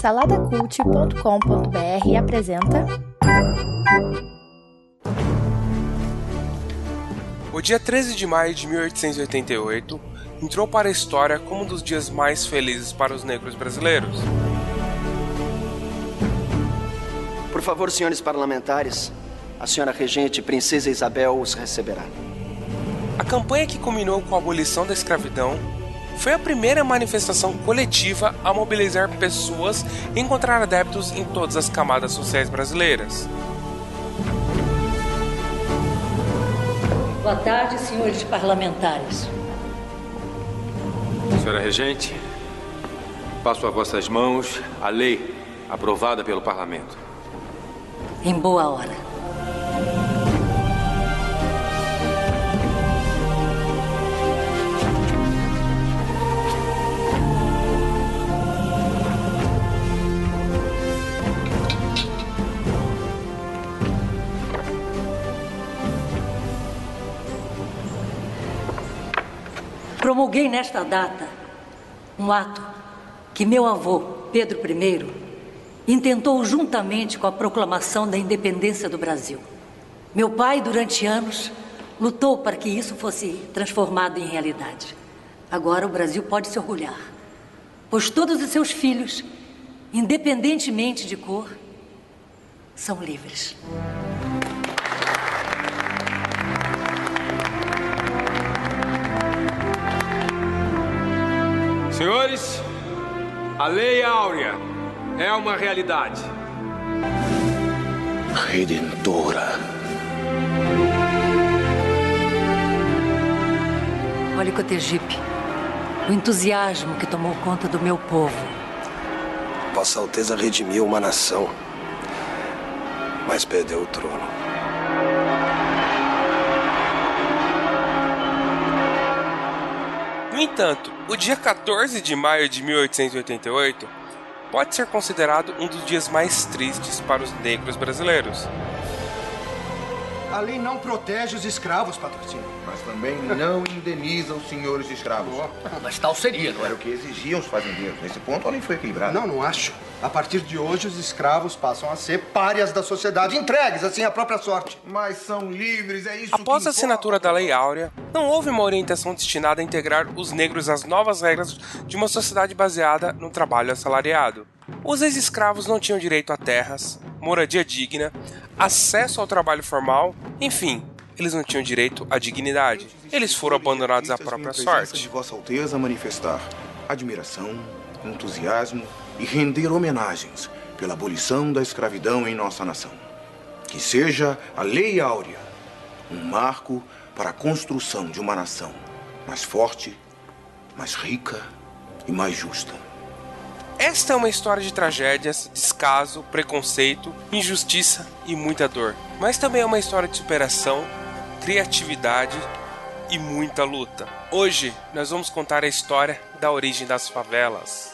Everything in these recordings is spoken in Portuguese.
Saladacult.com.br apresenta. O dia 13 de maio de 1888 entrou para a história como um dos dias mais felizes para os negros brasileiros. Por favor, senhores parlamentares, a senhora regente Princesa Isabel os receberá. A campanha que culminou com a abolição da escravidão foi a primeira manifestação coletiva a mobilizar pessoas e encontrar adeptos em todas as camadas sociais brasileiras. Boa tarde, senhores parlamentares. Senhora Regente, passo a vossas mãos a lei aprovada pelo Parlamento. Em boa hora. Promulguei nesta data um ato que meu avô, Pedro I, intentou juntamente com a proclamação da independência do Brasil. Meu pai, durante anos, lutou para que isso fosse transformado em realidade. Agora o Brasil pode se orgulhar, pois todos os seus filhos, independentemente de cor, são livres. Senhores, a Lei Áurea é uma realidade. Redentora. Olhe Cotegipe, o entusiasmo que tomou conta do meu povo. Vossa Alteza redimiu uma nação, mas perdeu o trono. No entanto, o dia 14 de maio de 1888 pode ser considerado um dos dias mais tristes para os negros brasileiros. A lei não protege os escravos, patrocínio. Mas também não indeniza os senhores escravos. Mas tal seria, não Era é? o que exigiam os fazendeiros. Nesse ponto, a lei foi equilibrada. Não, não acho. A partir de hoje, os escravos passam a ser párias da sociedade, entregues assim à própria sorte. Mas são livres, é isso Após que a assinatura da Lei Áurea, não houve uma orientação destinada a integrar os negros às novas regras de uma sociedade baseada no trabalho assalariado. Os ex-escravos não tinham direito a terras, moradia digna, acesso ao trabalho formal, enfim, eles não tinham direito à dignidade. Eles foram abandonados à própria sorte. de Vossa Alteza manifestar admiração, entusiasmo e render homenagens pela abolição da escravidão em nossa nação. Que seja a Lei Áurea um marco para a construção de uma nação mais forte, mais rica e mais justa. Esta é uma história de tragédias, descaso, preconceito, injustiça e muita dor. Mas também é uma história de superação, criatividade e muita luta. Hoje nós vamos contar a história da origem das favelas.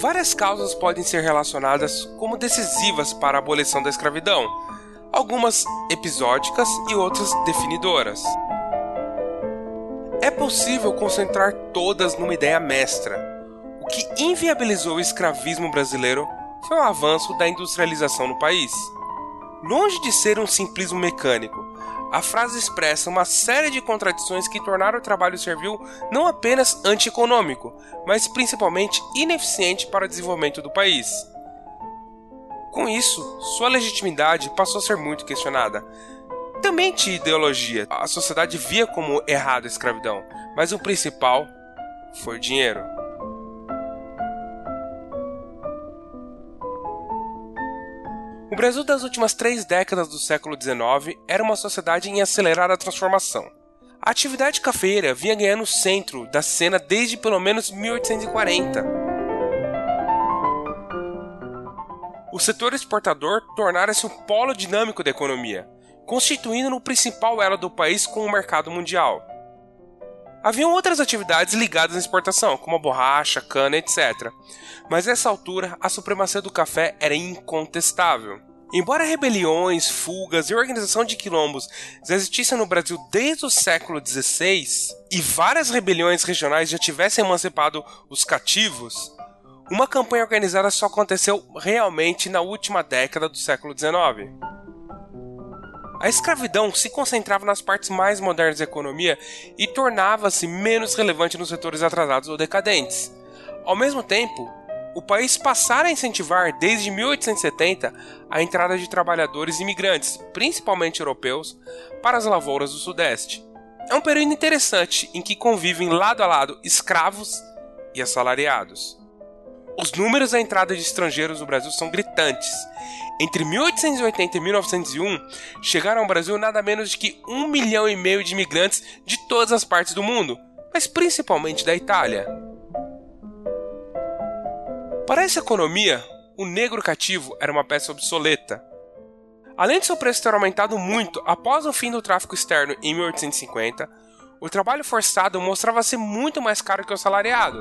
Várias causas podem ser relacionadas como decisivas para a abolição da escravidão, algumas episódicas e outras definidoras. É possível concentrar todas numa ideia mestra. O que inviabilizou o escravismo brasileiro foi o avanço da industrialização no país. Longe de ser um simplismo mecânico, a frase expressa uma série de contradições que tornaram o trabalho servil não apenas antieconômico, mas principalmente ineficiente para o desenvolvimento do país. Com isso, sua legitimidade passou a ser muito questionada. Também tinha ideologia, a sociedade via como errado a escravidão, mas o principal foi o dinheiro. Brasil das últimas três décadas do século XIX era uma sociedade em acelerada transformação. A atividade cafeira vinha ganhando o centro da cena desde pelo menos 1840. O setor exportador tornara-se um polo dinâmico da economia, constituindo o principal elo do país com o mercado mundial. Haviam outras atividades ligadas à exportação, como a borracha, cana, etc. Mas nessa altura, a supremacia do café era incontestável. Embora rebeliões, fugas e organização de quilombos já existissem no Brasil desde o século XVI e várias rebeliões regionais já tivessem emancipado os cativos, uma campanha organizada só aconteceu realmente na última década do século XIX. A escravidão se concentrava nas partes mais modernas da economia e tornava-se menos relevante nos setores atrasados ou decadentes. Ao mesmo tempo, o país passara a incentivar desde 1870 a entrada de trabalhadores imigrantes, principalmente europeus, para as lavouras do Sudeste. É um período interessante em que convivem lado a lado escravos e assalariados. Os números da entrada de estrangeiros no Brasil são gritantes. Entre 1880 e 1901, chegaram ao Brasil nada menos de que um milhão e meio de imigrantes de todas as partes do mundo, mas principalmente da Itália. Para essa economia, o negro cativo era uma peça obsoleta. Além de seu preço ter aumentado muito após o fim do tráfico externo em 1850, o trabalho forçado mostrava ser muito mais caro que o salariado.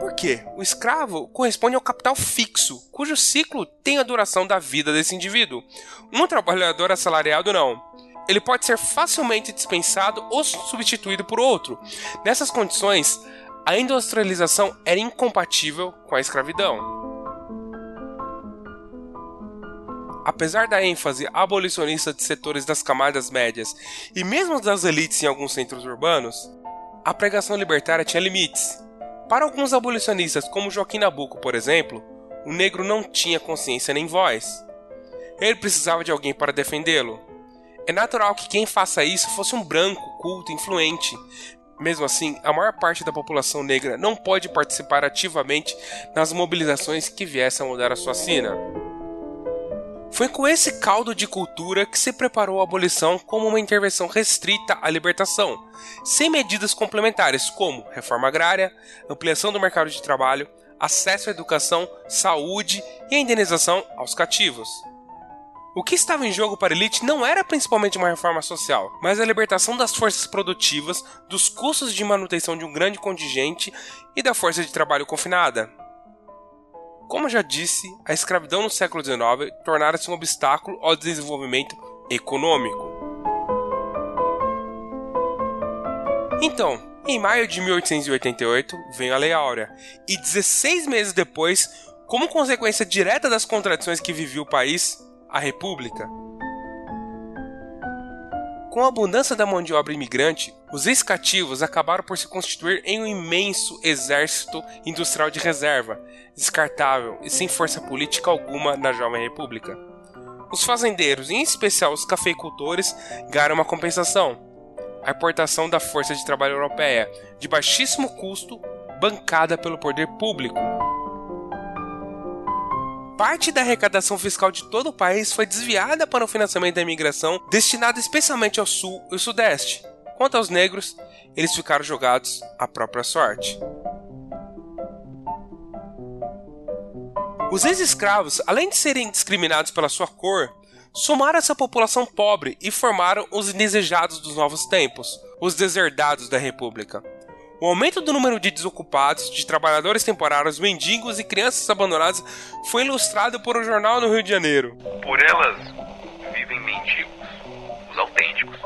Por quê? O escravo corresponde ao capital fixo, cujo ciclo tem a duração da vida desse indivíduo. Um trabalhador assalariado não. Ele pode ser facilmente dispensado ou substituído por outro. Nessas condições, a industrialização era incompatível com a escravidão. Apesar da ênfase abolicionista de setores das camadas médias e mesmo das elites em alguns centros urbanos, a pregação libertária tinha limites. Para alguns abolicionistas, como Joaquim Nabuco, por exemplo, o negro não tinha consciência nem voz. Ele precisava de alguém para defendê-lo. É natural que quem faça isso fosse um branco, culto, influente. Mesmo assim, a maior parte da população negra não pode participar ativamente nas mobilizações que viessem a mudar a sua sina. Foi com esse caldo de cultura que se preparou a abolição como uma intervenção restrita à libertação, sem medidas complementares como reforma agrária, ampliação do mercado de trabalho, acesso à educação, saúde e indenização aos cativos. O que estava em jogo para a elite não era principalmente uma reforma social, mas a libertação das forças produtivas, dos custos de manutenção de um grande contingente e da força de trabalho confinada. Como já disse, a escravidão no século XIX tornara-se um obstáculo ao desenvolvimento econômico. Então, em maio de 1888 veio a Lei Áurea, e 16 meses depois, como consequência direta das contradições que vivia o país, a República. Com a abundância da mão de obra imigrante, os ex-cativos acabaram por se constituir em um imenso exército industrial de reserva, descartável e sem força política alguma na jovem república. Os fazendeiros, em especial os cafeicultores, ganharam uma compensação: a importação da força de trabalho europeia, de baixíssimo custo, bancada pelo poder público. Parte da arrecadação fiscal de todo o país foi desviada para o financiamento da imigração, destinada especialmente ao sul e sudeste. Quanto aos negros, eles ficaram jogados à própria sorte. Os ex-escravos, além de serem discriminados pela sua cor, somaram essa população pobre e formaram os indesejados dos novos tempos, os deserdados da República. O aumento do número de desocupados, de trabalhadores temporários, mendigos e crianças abandonadas foi ilustrado por um jornal no Rio de Janeiro. Por elas vivem mendigos, os autênticos.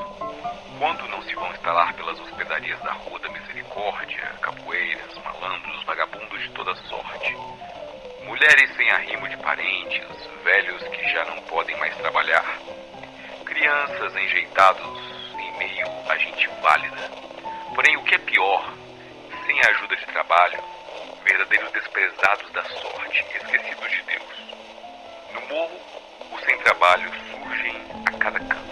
Quando não se vão instalar pelas hospedarias da Rua da Misericórdia, capoeiras, malandros, vagabundos de toda sorte. Mulheres sem arrimo de parentes, velhos que já não podem mais trabalhar. Crianças enjeitados em meio a gente válida. Porém, o que é pior, sem a ajuda de trabalho, verdadeiros desprezados da sorte, esquecidos de Deus. No morro, os sem trabalho surgem a cada canto.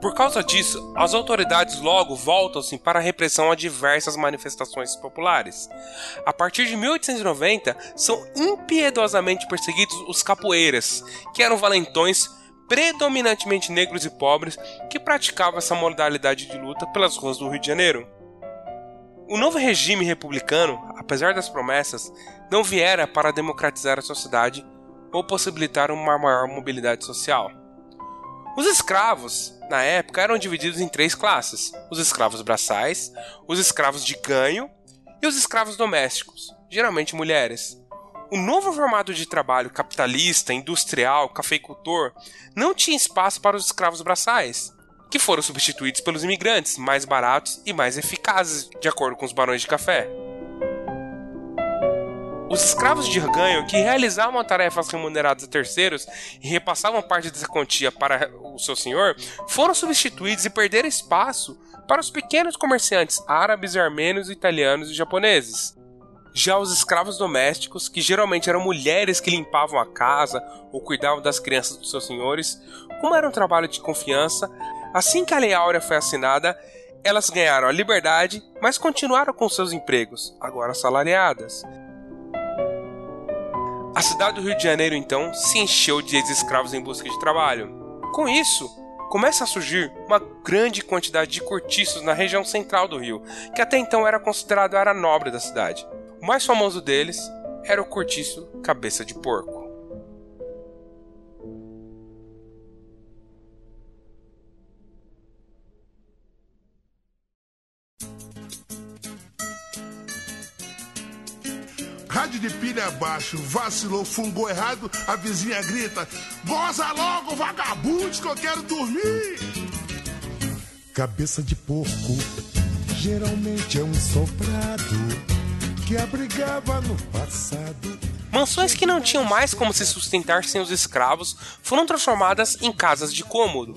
Por causa disso, as autoridades logo voltam-se para a repressão a diversas manifestações populares. A partir de 1890, são impiedosamente perseguidos os capoeiras, que eram valentões predominantemente negros e pobres que praticavam essa modalidade de luta pelas ruas do Rio de Janeiro. O novo regime republicano, apesar das promessas, não viera para democratizar a sociedade ou possibilitar uma maior mobilidade social. Os escravos, na época, eram divididos em três classes: os escravos braçais, os escravos de ganho e os escravos domésticos, geralmente mulheres. O novo formato de trabalho capitalista, industrial, cafeicultor não tinha espaço para os escravos braçais, que foram substituídos pelos imigrantes, mais baratos e mais eficazes, de acordo com os barões de café. Os escravos de ganho que realizavam tarefas remuneradas a terceiros e repassavam parte dessa quantia para o seu senhor foram substituídos e perderam espaço para os pequenos comerciantes árabes, armênios, italianos e japoneses. Já os escravos domésticos, que geralmente eram mulheres que limpavam a casa ou cuidavam das crianças dos seus senhores, como era um trabalho de confiança, assim que a Lei Áurea foi assinada, elas ganharam a liberdade, mas continuaram com seus empregos, agora assalariadas. A cidade do Rio de Janeiro, então, se encheu de ex-escravos em busca de trabalho. Com isso, começa a surgir uma grande quantidade de cortiços na região central do Rio, que até então era considerado a área nobre da cidade. O mais famoso deles era o cortiço Cabeça de Porco. Rádio de pilha abaixo, vacilou, fungou errado, a vizinha grita: Goza logo, vagabundo, que eu quero dormir! Cabeça de porco, geralmente é um sobrado que abrigava no passado. Mansões que não tinham mais como se sustentar sem os escravos foram transformadas em casas de cômodo.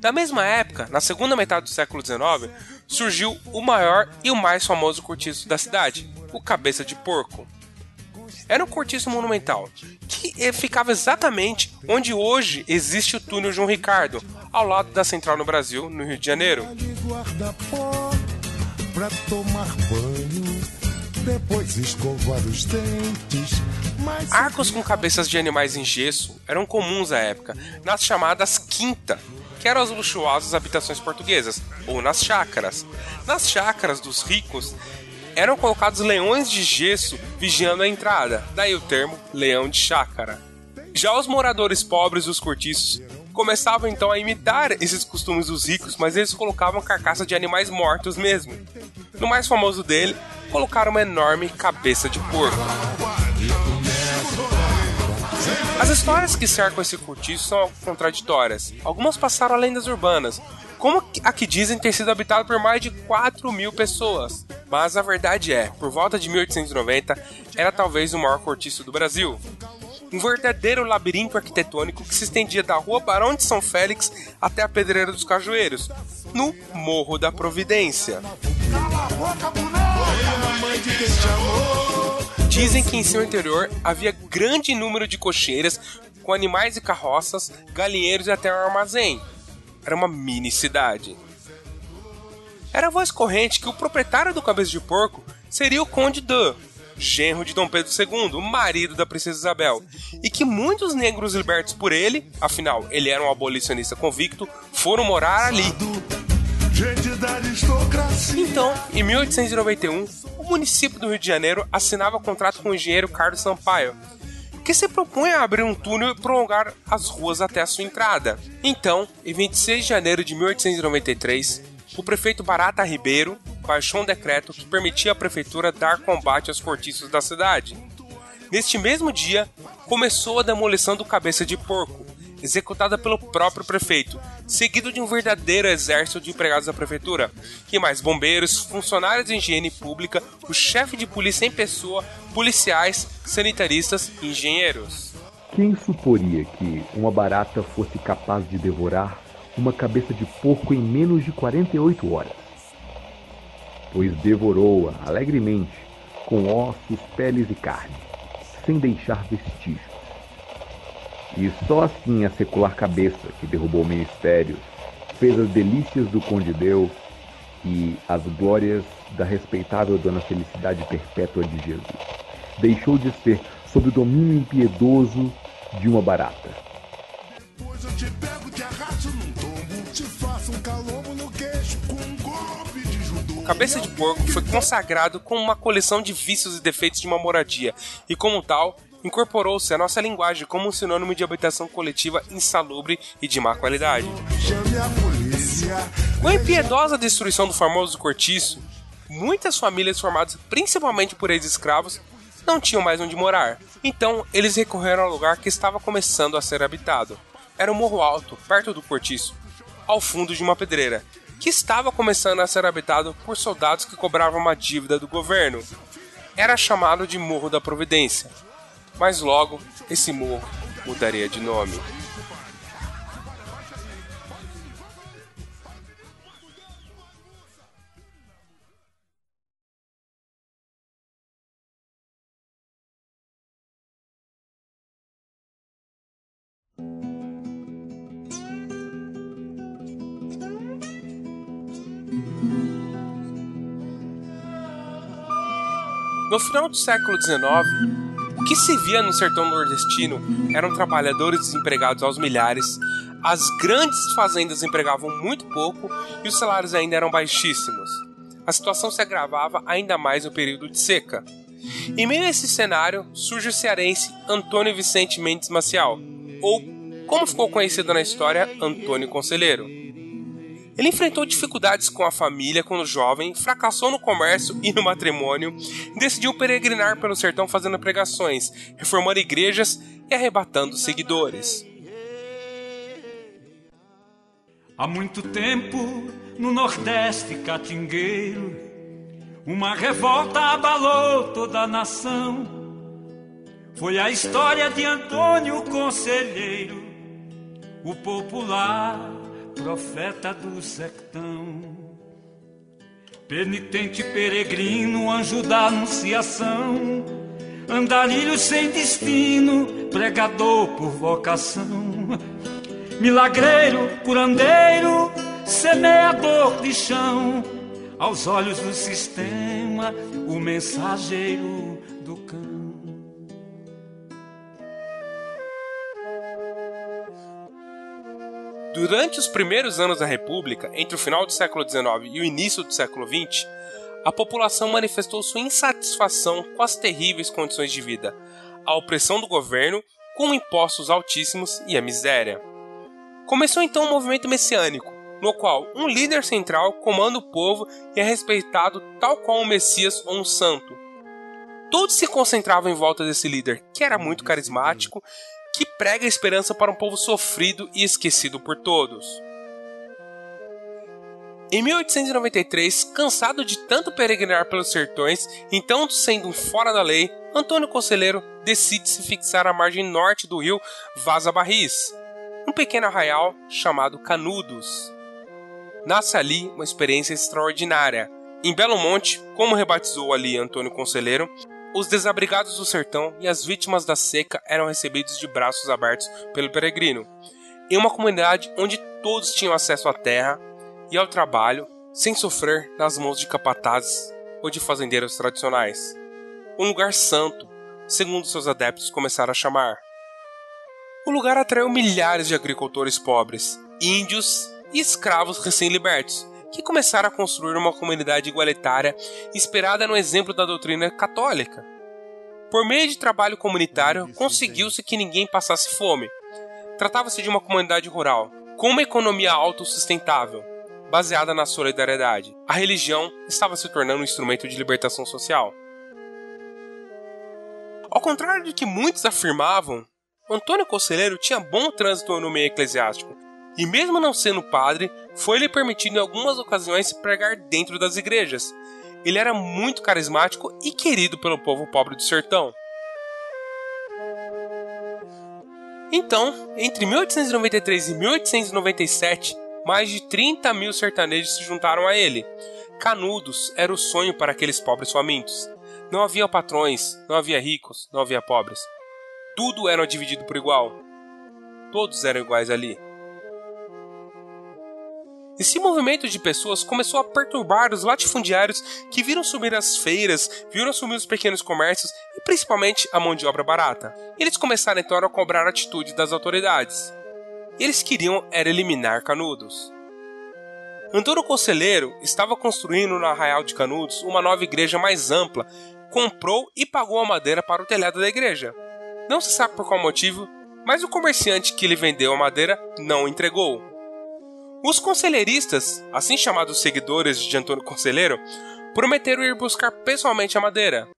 Na mesma época, na segunda metade do século XIX, surgiu o maior e o mais famoso cortiço da cidade, o Cabeça de Porco era um cortiço monumental que eh, ficava exatamente onde hoje existe o túnel João Ricardo, ao lado da Central no Brasil, no Rio de Janeiro. Arcos com cabeças de animais em gesso eram comuns à época, nas chamadas quinta, que eram as luxuosas habitações portuguesas, ou nas chácaras. Nas chácaras dos ricos eram colocados leões de gesso vigiando a entrada, daí o termo leão de chácara. Já os moradores pobres dos cortiços começavam então a imitar esses costumes dos ricos, mas eles colocavam carcaça de animais mortos mesmo. No mais famoso dele, colocaram uma enorme cabeça de porco. As histórias que cercam esse cortiço são contraditórias. Algumas passaram a lendas urbanas, como a que dizem ter sido habitado por mais de 4 mil pessoas. Mas a verdade é, por volta de 1890, era talvez o maior cortiço do Brasil. Um verdadeiro labirinto arquitetônico que se estendia da rua Barão de São Félix até a Pedreira dos Cajueiros, no Morro da Providência. Dizem que em seu interior havia grande número de cocheiras com animais e carroças, galinheiros e até um armazém. Era uma mini cidade. Era voz corrente que o proprietário do cabeça de porco seria o Conde Dan, genro de Dom Pedro II, marido da princesa Isabel, e que muitos negros libertos por ele, afinal ele era um abolicionista convicto, foram morar ali. Então, em 1891, o município do Rio de Janeiro assinava contrato com o engenheiro Carlos Sampaio, que se propunha a abrir um túnel e prolongar as ruas até a sua entrada. Então, em 26 de janeiro de 1893, o prefeito Barata Ribeiro baixou um decreto que permitia à prefeitura dar combate aos cortiços da cidade. Neste mesmo dia, começou a demolição do Cabeça de Porco, executada pelo próprio prefeito, seguido de um verdadeiro exército de empregados da prefeitura, que mais bombeiros, funcionários de higiene pública, o chefe de polícia em pessoa, policiais, sanitaristas e engenheiros. Quem suporia que uma barata fosse capaz de devorar uma cabeça de porco em menos de 48 horas. Pois devorou-a alegremente, com ossos, peles e carne, sem deixar vestígios. E só assim a secular cabeça que derrubou ministérios fez as delícias do Conde Deu e as glórias da respeitável Dona Felicidade Perpétua de Jesus. Deixou de ser sob o domínio impiedoso de uma barata. Pois eu te pego, te arrasto num te faço um calombo no queixo com um golpe de judô. Cabeça de Porco foi consagrado como uma coleção de vícios e defeitos de uma moradia, e como tal, incorporou-se à nossa linguagem como um sinônimo de habitação coletiva insalubre e de má qualidade. Com a impiedosa destruição do famoso cortiço, muitas famílias formadas principalmente por ex-escravos não tinham mais onde morar. Então, eles recorreram ao lugar que estava começando a ser habitado. Era um morro alto, perto do cortiço, ao fundo de uma pedreira, que estava começando a ser habitado por soldados que cobravam uma dívida do governo. Era chamado de Morro da Providência. Mas logo, esse morro mudaria de nome. No final do século XIX, o que se via no sertão nordestino eram trabalhadores desempregados aos milhares, as grandes fazendas empregavam muito pouco e os salários ainda eram baixíssimos. A situação se agravava ainda mais no período de seca. Em meio a esse cenário, surge o cearense Antônio Vicente Mendes Maciel, ou, como ficou conhecido na história, Antônio Conselheiro. Ele enfrentou dificuldades com a família quando jovem, fracassou no comércio e no matrimônio, decidiu peregrinar pelo sertão fazendo pregações, reformando igrejas e arrebatando seguidores. Há muito tempo, no Nordeste catingueiro, uma revolta abalou toda a nação. Foi a história de Antônio Conselheiro, o popular profeta do sertão. Penitente peregrino, anjo da anunciação, andarilho sem destino, pregador por vocação, milagreiro, curandeiro, semeador de chão, aos olhos do sistema, o mensageiro do cão. Durante os primeiros anos da República, entre o final do século XIX e o início do século XX, a população manifestou sua insatisfação com as terríveis condições de vida, a opressão do governo, com impostos altíssimos e a miséria. Começou então um movimento messiânico, no qual um líder central comanda o povo e é respeitado tal qual um Messias ou um santo. Todos se concentravam em volta desse líder, que era muito carismático que prega esperança para um povo sofrido e esquecido por todos. Em 1893, cansado de tanto peregrinar pelos sertões, então sendo um fora da lei, Antônio Conselheiro decide se fixar à margem norte do rio Vaza Barris, um pequeno arraial chamado Canudos. Nasce ali uma experiência extraordinária. Em Belo Monte, como rebatizou ali Antônio Conselheiro, os desabrigados do sertão e as vítimas da seca eram recebidos de braços abertos pelo peregrino, em uma comunidade onde todos tinham acesso à terra e ao trabalho sem sofrer nas mãos de capatazes ou de fazendeiros tradicionais. Um lugar santo, segundo seus adeptos começaram a chamar. O lugar atraiu milhares de agricultores pobres, índios e escravos recém-libertos, que começaram a construir uma comunidade igualitária inspirada no exemplo da doutrina católica. Por meio de trabalho comunitário, conseguiu-se que ninguém passasse fome. Tratava-se de uma comunidade rural, com uma economia autossustentável, baseada na solidariedade. A religião estava se tornando um instrumento de libertação social. Ao contrário do que muitos afirmavam, Antônio Conselheiro tinha bom trânsito no meio eclesiástico e mesmo não sendo padre, foi-lhe permitido em algumas ocasiões pregar dentro das igrejas. Ele era muito carismático e querido pelo povo pobre do sertão. Então, entre 1893 e 1897, mais de 30 mil sertanejos se juntaram a ele. Canudos era o sonho para aqueles pobres famintos. Não havia patrões, não havia ricos, não havia pobres. Tudo era dividido por igual. Todos eram iguais ali. Esse movimento de pessoas começou a perturbar os latifundiários que viram sumir as feiras, viram sumir os pequenos comércios e principalmente a mão de obra barata. Eles começaram então a cobrar atitude das autoridades. Eles queriam era eliminar Canudos. Antônio Conselheiro estava construindo no Arraial de Canudos uma nova igreja mais ampla, comprou e pagou a madeira para o telhado da igreja. Não se sabe por qual motivo, mas o comerciante que lhe vendeu a madeira não entregou. Os conselheiristas, assim chamados seguidores de Antônio Conselheiro, prometeram ir buscar pessoalmente a madeira.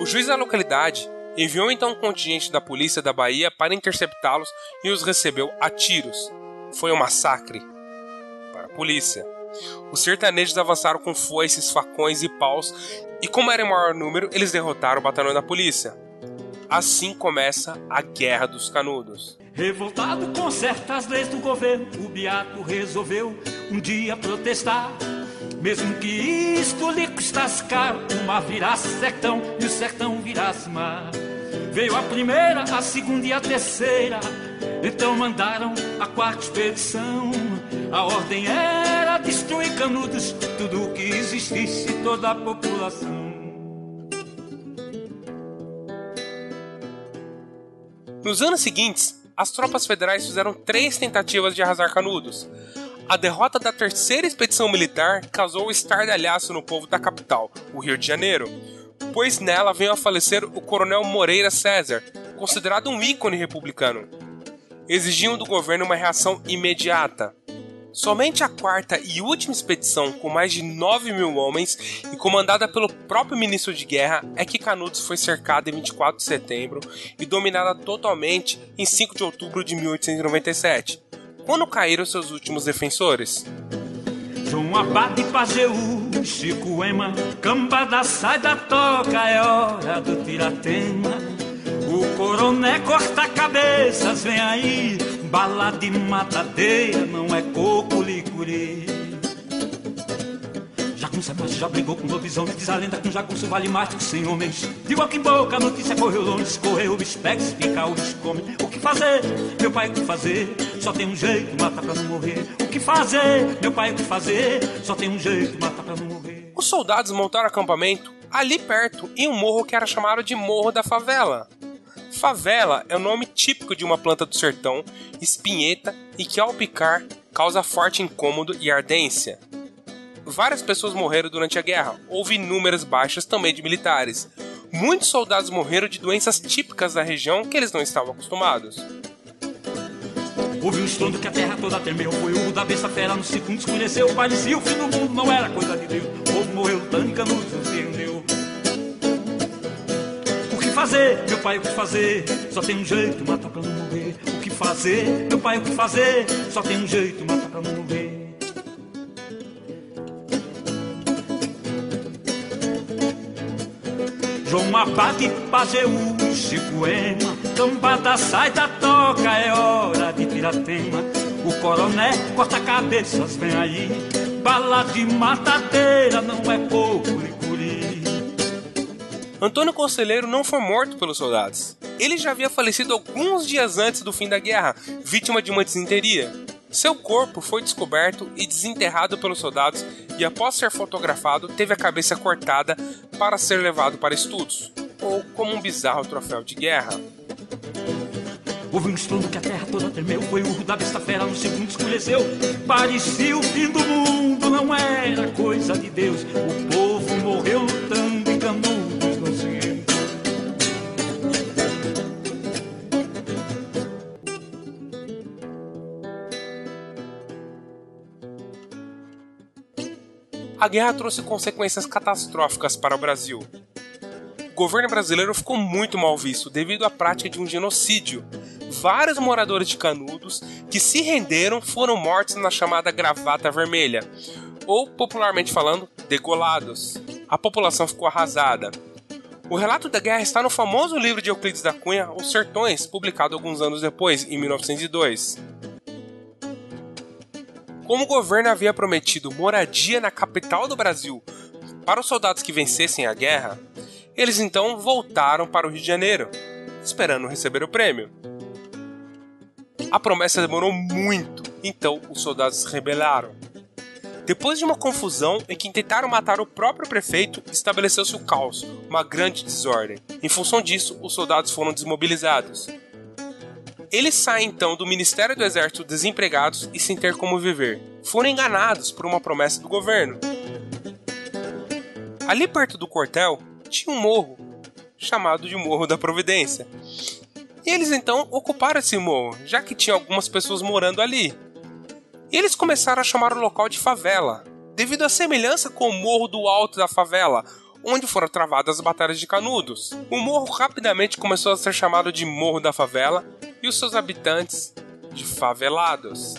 O juiz da localidade enviou então um contingente da polícia da Bahia para interceptá-los e os recebeu a tiros. Foi um massacre para a polícia. Os sertanejos avançaram com foices, facões e paus, e como era em maior número, eles derrotaram o batalhão da polícia. Assim começa a Guerra dos Canudos. Revoltado com certas leis do governo, o Beato resolveu um dia protestar. Mesmo que isto lhe custasse caro, o mar virasse sertão e o sertão virasse mar. Veio a primeira, a segunda e a terceira, então mandaram a quarta expedição. A ordem era destruir canudos, tudo o que existisse, toda a população. Nos anos seguintes, as tropas federais fizeram três tentativas de arrasar Canudos. A derrota da terceira expedição militar causou estardalhaço no povo da capital, o Rio de Janeiro, pois nela veio a falecer o coronel Moreira César, considerado um ícone republicano. Exigiam do governo uma reação imediata. Somente a quarta e última expedição, com mais de 9 mil homens e comandada pelo próprio ministro de guerra, é que Canudos foi cercada em 24 de setembro e dominada totalmente em 5 de outubro de 1897, quando caíram seus últimos defensores. João Abade Pajeú, Chico Ema, Cambada sai da toca, é hora do tiratema. O coroné corta cabeças, vem aí, bala de matadeira, não é coco licuri. Jagunça macho já brigou com lobisomem, diz a lenda que um jagunço vale mais do que cem homens. De boca em boca a notícia correu longe, escorreu, o bicho se pica, o bicho come. O que fazer, meu pai, o que fazer? Só tem um jeito, mata pra não morrer. O que fazer, meu pai, o que fazer? Só tem um jeito, mata pra não morrer. Os soldados montaram acampamento ali perto, em um morro que era chamado de Morro da Favela. Favela é o nome típico de uma planta do sertão, espinheta e que ao picar causa forte incômodo e ardência. Várias pessoas morreram durante a guerra, houve inúmeras baixas também de militares. Muitos soldados morreram de doenças típicas da região que eles não estavam acostumados. Houve um estrondo que a terra toda temeu. Foi o da besta fera no segundo escureceu. Parecia o fim do mundo, não era coisa de Deus. O povo morreu lutando e se. Fazer, meu pai, o que fazer? Só tem um jeito, matar pra não morrer. O que fazer, meu pai, o que fazer? Só tem um jeito, matar pra não morrer. João Abade, Pajeú, Chico Ema, Cambada sai da toca, é hora de tiratema. O coroné corta cabeças, vem aí. Bala de matadeira, não é pouco. Antônio Conselheiro não foi morto pelos soldados. Ele já havia falecido alguns dias antes do fim da guerra, vítima de uma desinteria. Seu corpo foi descoberto e desenterrado pelos soldados e, após ser fotografado, teve a cabeça cortada para ser levado para estudos, ou como um bizarro troféu de guerra. Houve um estrondo que a terra toda tremeu. Foi o urro da besta fera no segundo escureceu. Parecia o fim do mundo, não era coisa de Deus. O povo morreu A guerra trouxe consequências catastróficas para o Brasil. O governo brasileiro ficou muito mal visto devido à prática de um genocídio. Vários moradores de Canudos que se renderam foram mortos na chamada gravata vermelha, ou popularmente falando, degolados. A população ficou arrasada. O relato da guerra está no famoso livro de Euclides da Cunha, Os Sertões, publicado alguns anos depois, em 1902. Como o governo havia prometido moradia na capital do Brasil para os soldados que vencessem a guerra, eles então voltaram para o Rio de Janeiro, esperando receber o prêmio. A promessa demorou muito, então os soldados se rebelaram. Depois de uma confusão em que tentaram matar o próprio prefeito, estabeleceu-se o caos, uma grande desordem. Em função disso, os soldados foram desmobilizados. Eles saem então do Ministério do Exército desempregados e sem ter como viver. Foram enganados por uma promessa do governo. Ali perto do quartel tinha um morro, chamado de Morro da Providência. E eles então ocuparam esse morro, já que tinha algumas pessoas morando ali. E eles começaram a chamar o local de favela, devido à semelhança com o Morro do Alto da Favela, onde foram travadas as batalhas de Canudos. O morro rapidamente começou a ser chamado de Morro da Favela e os seus habitantes de favelados.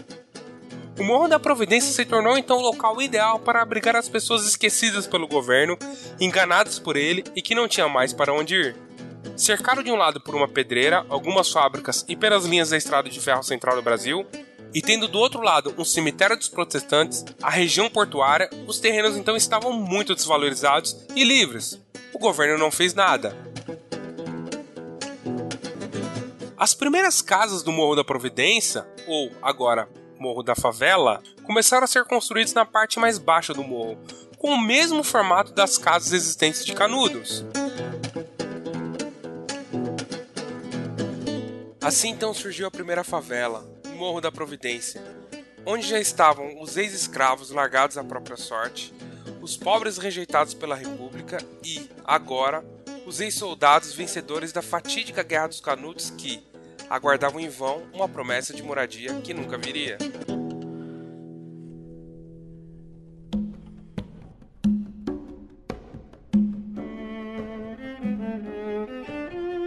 O Morro da Providência se tornou então o local ideal para abrigar as pessoas esquecidas pelo governo, enganadas por ele e que não tinham mais para onde ir. Cercado de um lado por uma pedreira, algumas fábricas e pelas linhas da estrada de ferro central do Brasil, e tendo do outro lado um cemitério dos protestantes, a região portuária, os terrenos então estavam muito desvalorizados e livres. O governo não fez nada. As primeiras casas do Morro da Providência, ou agora Morro da Favela, começaram a ser construídas na parte mais baixa do morro, com o mesmo formato das casas existentes de Canudos. Assim então surgiu a primeira favela, Morro da Providência, onde já estavam os ex-escravos largados à própria sorte, os pobres rejeitados pela República e, agora, os ex-soldados vencedores da fatídica Guerra dos Canudos que aguardavam em vão uma promessa de moradia que nunca viria.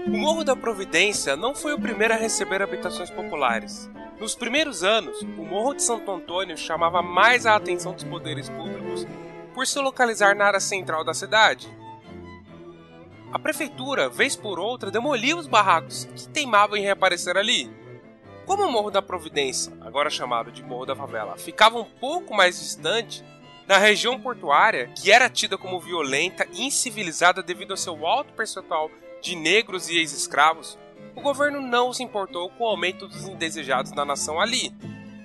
O Morro da Providência não foi o primeiro a receber habitações populares. Nos primeiros anos, o Morro de Santo Antônio chamava mais a atenção dos poderes públicos por se localizar na área central da cidade. A prefeitura, vez por outra, demolia os barracos que teimavam em reaparecer ali. Como o Morro da Providência, agora chamado de Morro da Favela, ficava um pouco mais distante, na região portuária, que era tida como violenta e incivilizada devido ao seu alto percentual de negros e ex-escravos, o governo não se importou com o aumento dos indesejados na nação ali.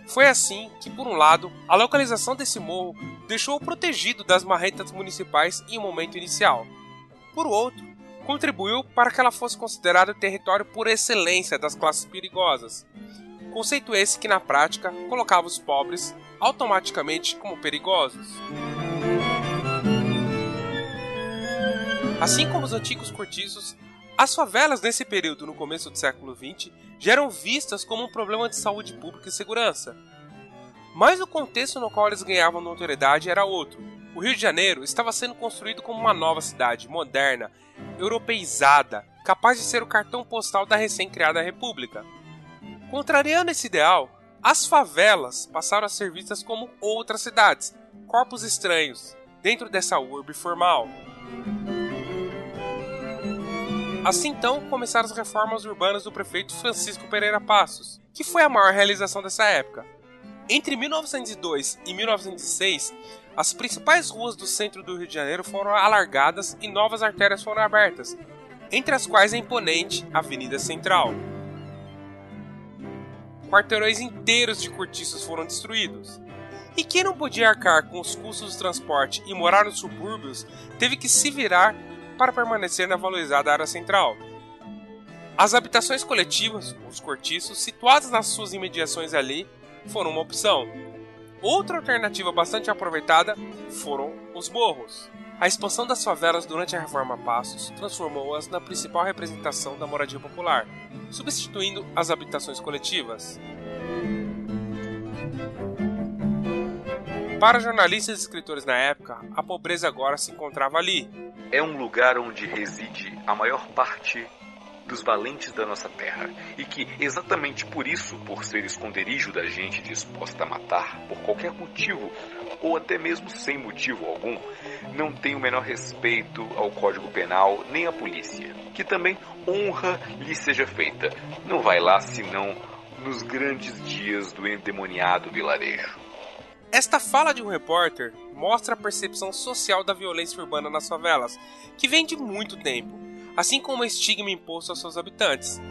Foi assim que, por um lado, a localização desse morro deixou-o protegido das marretas municipais em um momento inicial. Por outro, contribuiu para que ela fosse considerada o território por excelência das classes perigosas. Conceito esse que, na prática, colocava os pobres automaticamente como perigosos. Assim como os antigos cortiços, as favelas nesse período, no começo do século XX, já eram vistas como um problema de saúde pública e segurança. Mas o contexto no qual eles ganhavam notoriedade era outro. O Rio de Janeiro estava sendo construído como uma nova cidade, moderna, europeizada, capaz de ser o cartão postal da recém-criada República. Contrariando esse ideal, as favelas passaram a ser vistas como outras cidades, corpos estranhos, dentro dessa urbe formal. Assim então começaram as reformas urbanas do prefeito Francisco Pereira Passos, que foi a maior realização dessa época. Entre 1902 e 1906, as principais ruas do centro do Rio de Janeiro foram alargadas e novas artérias foram abertas, entre as quais a imponente Avenida Central. Quarteirões inteiros de cortiços foram destruídos. E quem não podia arcar com os custos do transporte e morar nos subúrbios teve que se virar para permanecer na valorizada área central. As habitações coletivas, os cortiços, situados nas suas imediações ali, foram uma opção. Outra alternativa bastante aproveitada foram os morros. A expansão das favelas durante a Reforma Passos transformou-as na principal representação da moradia popular, substituindo as habitações coletivas. Para jornalistas e escritores na época, a pobreza agora se encontrava ali. É um lugar onde reside a maior parte dos valentes da nossa terra e que, exatamente por isso, por ser esconderijo da gente disposta a matar por qualquer motivo ou até mesmo sem motivo algum, não tem o menor respeito ao Código Penal nem à polícia, que também honra lhe seja feita. Não vai lá senão nos grandes dias do endemoniado vilarejo. Esta fala de um repórter mostra a percepção social da violência urbana nas favelas, que vem de muito tempo, assim como o estigma imposto aos seus habitantes.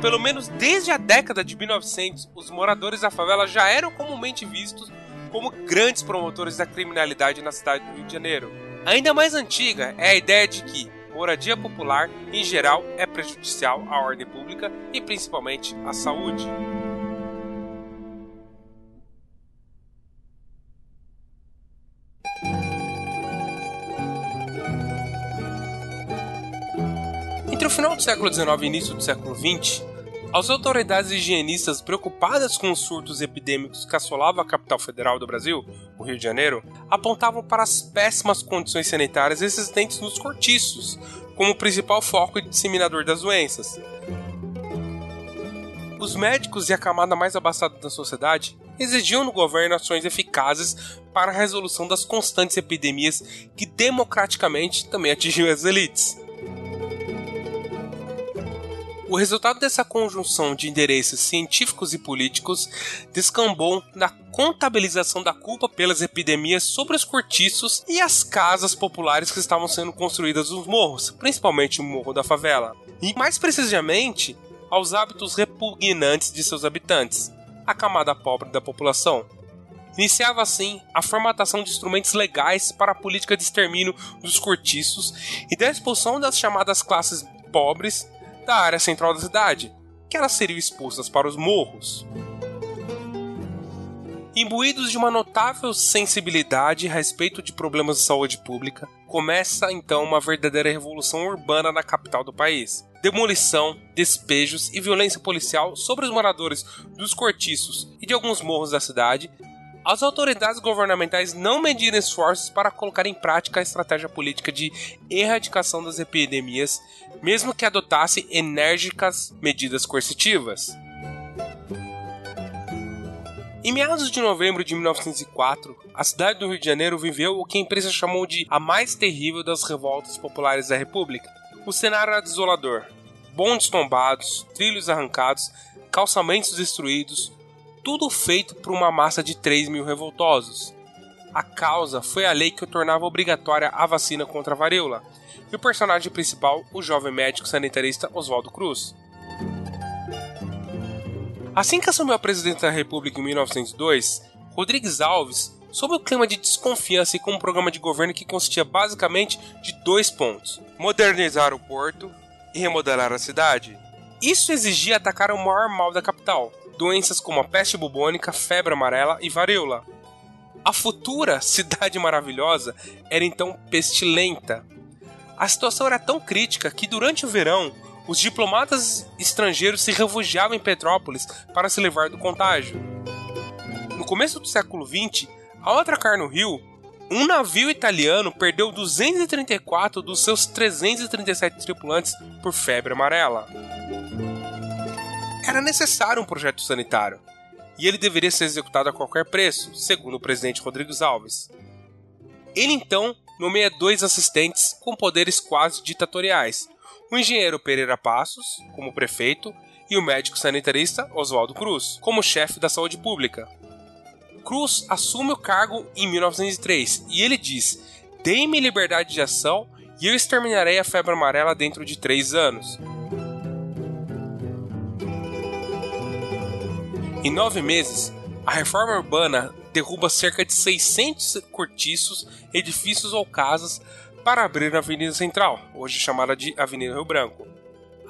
Pelo menos desde a década de 1900, os moradores da favela já eram comumente vistos como grandes promotores da criminalidade na cidade do Rio de Janeiro. Ainda mais antiga é a ideia de que, moradia popular, em geral, é prejudicial à ordem pública e principalmente à saúde. Final do século XIX e início do século XX, as autoridades higienistas preocupadas com os surtos epidêmicos que assolavam a capital federal do Brasil, o Rio de Janeiro, apontavam para as péssimas condições sanitárias existentes nos cortiços, como principal foco e disseminador das doenças. Os médicos e a camada mais abastada da sociedade exigiam no governo ações eficazes para a resolução das constantes epidemias que democraticamente também atingiam as elites. O resultado dessa conjunção de interesses científicos e políticos descambou na contabilização da culpa pelas epidemias sobre os cortiços e as casas populares que estavam sendo construídas nos morros, principalmente o Morro da Favela. E mais precisamente, aos hábitos repugnantes de seus habitantes, a camada pobre da população. Iniciava assim a formatação de instrumentos legais para a política de extermínio dos cortiços e da expulsão das chamadas classes pobres da área central da cidade, que elas seriam expulsas para os morros. Imbuídos de uma notável sensibilidade a respeito de problemas de saúde pública, começa então uma verdadeira revolução urbana na capital do país. Demolição, despejos e violência policial sobre os moradores dos cortiços e de alguns morros da cidade as autoridades governamentais não mediram esforços para colocar em prática a estratégia política de erradicação das epidemias, mesmo que adotasse enérgicas medidas coercitivas. Em meados de novembro de 1904, a cidade do Rio de Janeiro viveu o que a imprensa chamou de a mais terrível das revoltas populares da República. O cenário era desolador: bondes tombados, trilhos arrancados, calçamentos destruídos, tudo feito por uma massa de 3 mil revoltosos. A causa foi a lei que tornava obrigatória a vacina contra a varíola, e o personagem principal, o jovem médico sanitarista Oswaldo Cruz. Assim que assumiu a presidência da República em 1902, Rodrigues Alves, sob o clima de desconfiança e com um programa de governo que consistia basicamente de dois pontos: modernizar o porto e remodelar a cidade. Isso exigia atacar o maior mal da capital, doenças como a peste bubônica, febre amarela e varíola. A futura cidade maravilhosa era então pestilenta. A situação era tão crítica que durante o verão os diplomatas estrangeiros se refugiavam em Petrópolis para se livrar do contágio. No começo do século XX, ao atracar no Rio, um navio italiano perdeu 234 dos seus 337 tripulantes por febre amarela era necessário um projeto sanitário e ele deveria ser executado a qualquer preço, segundo o presidente Rodrigues Alves. Ele então nomeia dois assistentes com poderes quase ditatoriais: o engenheiro Pereira Passos, como prefeito, e o médico sanitarista Oswaldo Cruz, como chefe da saúde pública. Cruz assume o cargo em 1903 e ele diz: Dei-me liberdade de ação e eu exterminarei a febre amarela dentro de três anos. Em nove meses, a reforma urbana derruba cerca de 600 cortiços, edifícios ou casas para abrir a Avenida Central, hoje chamada de Avenida Rio Branco.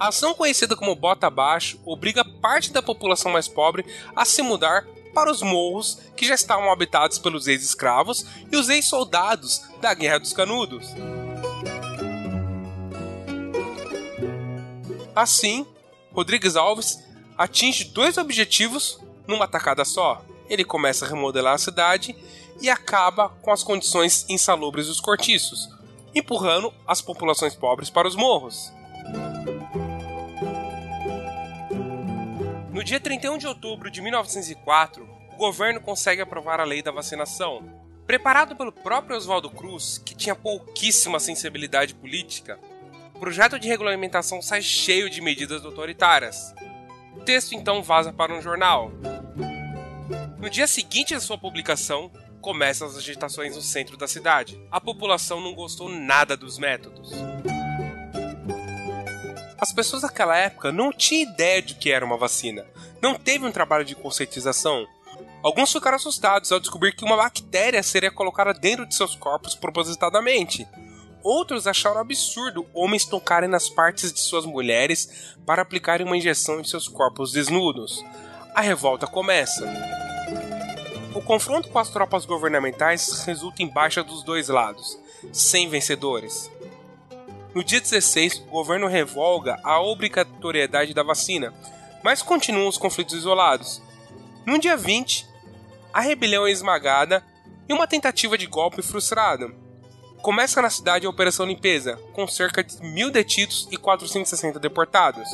A ação conhecida como Bota Abaixo obriga parte da população mais pobre a se mudar para os morros que já estavam habitados pelos ex-escravos e os ex-soldados da Guerra dos Canudos. Assim, Rodrigues Alves atinge dois objetivos numa tacada só. Ele começa a remodelar a cidade e acaba com as condições insalubres dos cortiços, empurrando as populações pobres para os morros. No dia 31 de outubro de 1904, o governo consegue aprovar a lei da vacinação. Preparado pelo próprio Oswaldo Cruz, que tinha pouquíssima sensibilidade política, o projeto de regulamentação sai cheio de medidas autoritárias, o texto então vaza para um jornal. No dia seguinte à sua publicação, começam as agitações no centro da cidade. A população não gostou nada dos métodos. As pessoas daquela época não tinham ideia de que era uma vacina. Não teve um trabalho de conscientização. Alguns ficaram assustados ao descobrir que uma bactéria seria colocada dentro de seus corpos propositadamente. Outros acharam absurdo homens tocarem nas partes de suas mulheres para aplicarem uma injeção em seus corpos desnudos. A revolta começa. O confronto com as tropas governamentais resulta em baixa dos dois lados, sem vencedores. No dia 16, o governo revoga a obrigatoriedade da vacina, mas continuam os conflitos isolados. No dia 20, a rebelião é esmagada e uma tentativa de golpe frustrada. Começa na cidade a Operação Limpeza, com cerca de mil detidos e 460 deportados.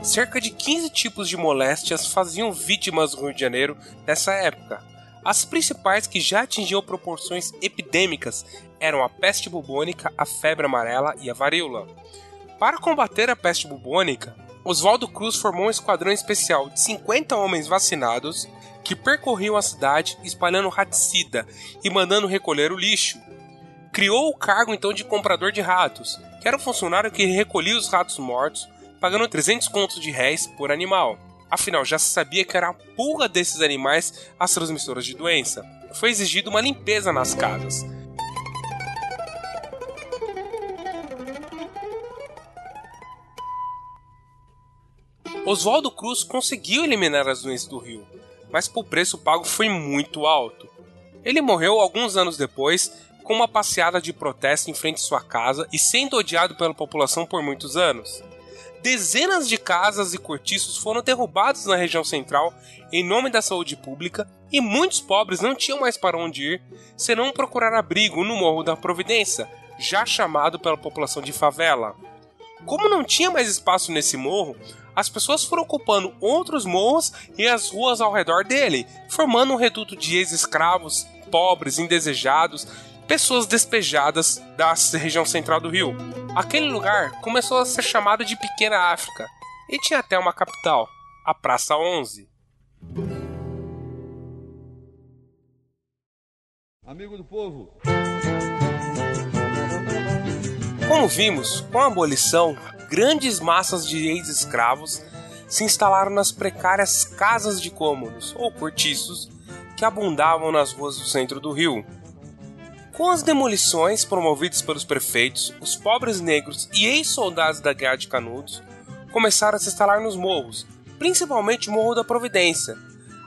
Cerca de 15 tipos de moléstias faziam vítimas no Rio de Janeiro nessa época. As principais que já atingiam proporções epidêmicas eram a peste bubônica, a febre amarela e a varíola. Para combater a peste bubônica, Oswaldo Cruz formou um esquadrão especial de 50 homens vacinados que percorriam a cidade espalhando raticida e mandando recolher o lixo. Criou o cargo então de comprador de ratos, que era um funcionário que recolhia os ratos mortos, pagando 300 contos de réis por animal. Afinal, já se sabia que era a pulga desses animais as transmissoras de doença. Foi exigida uma limpeza nas casas. Oswaldo Cruz conseguiu eliminar as doenças do rio, mas o preço pago foi muito alto. Ele morreu alguns anos depois, com uma passeada de protesto em frente à sua casa e sendo odiado pela população por muitos anos. Dezenas de casas e cortiços foram derrubados na região central em nome da saúde pública e muitos pobres não tinham mais para onde ir senão procurar abrigo no Morro da Providência, já chamado pela população de favela. Como não tinha mais espaço nesse morro, as pessoas foram ocupando outros morros e as ruas ao redor dele, formando um reduto de ex-escravos, pobres, indesejados, pessoas despejadas da região central do Rio. Aquele lugar começou a ser chamado de Pequena África e tinha até uma capital, a Praça 11. Amigo do povo. Como vimos, com a abolição, grandes massas de ex-escravos se instalaram nas precárias casas de cômodos ou cortiços que abundavam nas ruas do centro do Rio. Com as demolições promovidas pelos prefeitos, os pobres negros e ex-soldados da Guerra de Canudos começaram a se instalar nos morros, principalmente o Morro da Providência,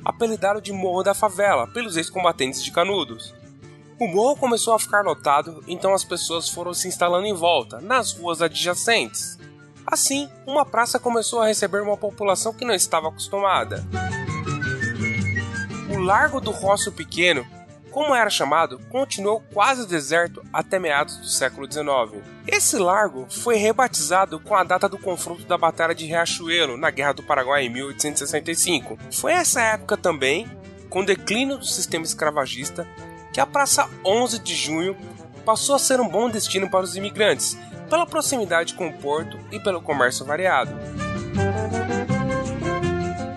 apelidado de Morro da Favela pelos ex-combatentes de Canudos. O morro começou a ficar lotado, então as pessoas foram se instalando em volta, nas ruas adjacentes. Assim, uma praça começou a receber uma população que não estava acostumada. O Largo do Roço Pequeno, como era chamado, continuou quase deserto até meados do século XIX. Esse largo foi rebatizado com a data do confronto da Batalha de Riachuelo na Guerra do Paraguai em 1865. Foi essa época também, com o declínio do sistema escravagista, que a Praça 11 de Junho passou a ser um bom destino para os imigrantes, pela proximidade com o porto e pelo comércio variado.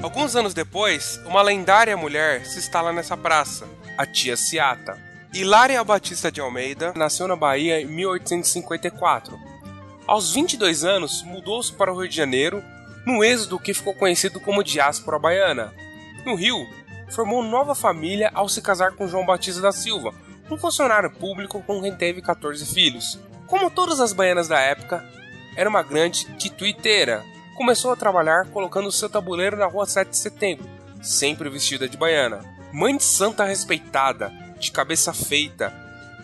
Alguns anos depois, uma lendária mulher se instala nessa praça, a tia Ciata. Hilária Batista de Almeida nasceu na Bahia em 1854. Aos 22 anos, mudou-se para o Rio de Janeiro, no êxodo que ficou conhecido como diáspora baiana. No Rio, formou nova família ao se casar com João Batista da Silva, um funcionário público com quem teve 14 filhos. Como todas as baianas da época, era uma grande tituiteira. Começou a trabalhar colocando seu tabuleiro na rua 7 de setembro, sempre vestida de baiana. Mãe de santa respeitada, de cabeça feita,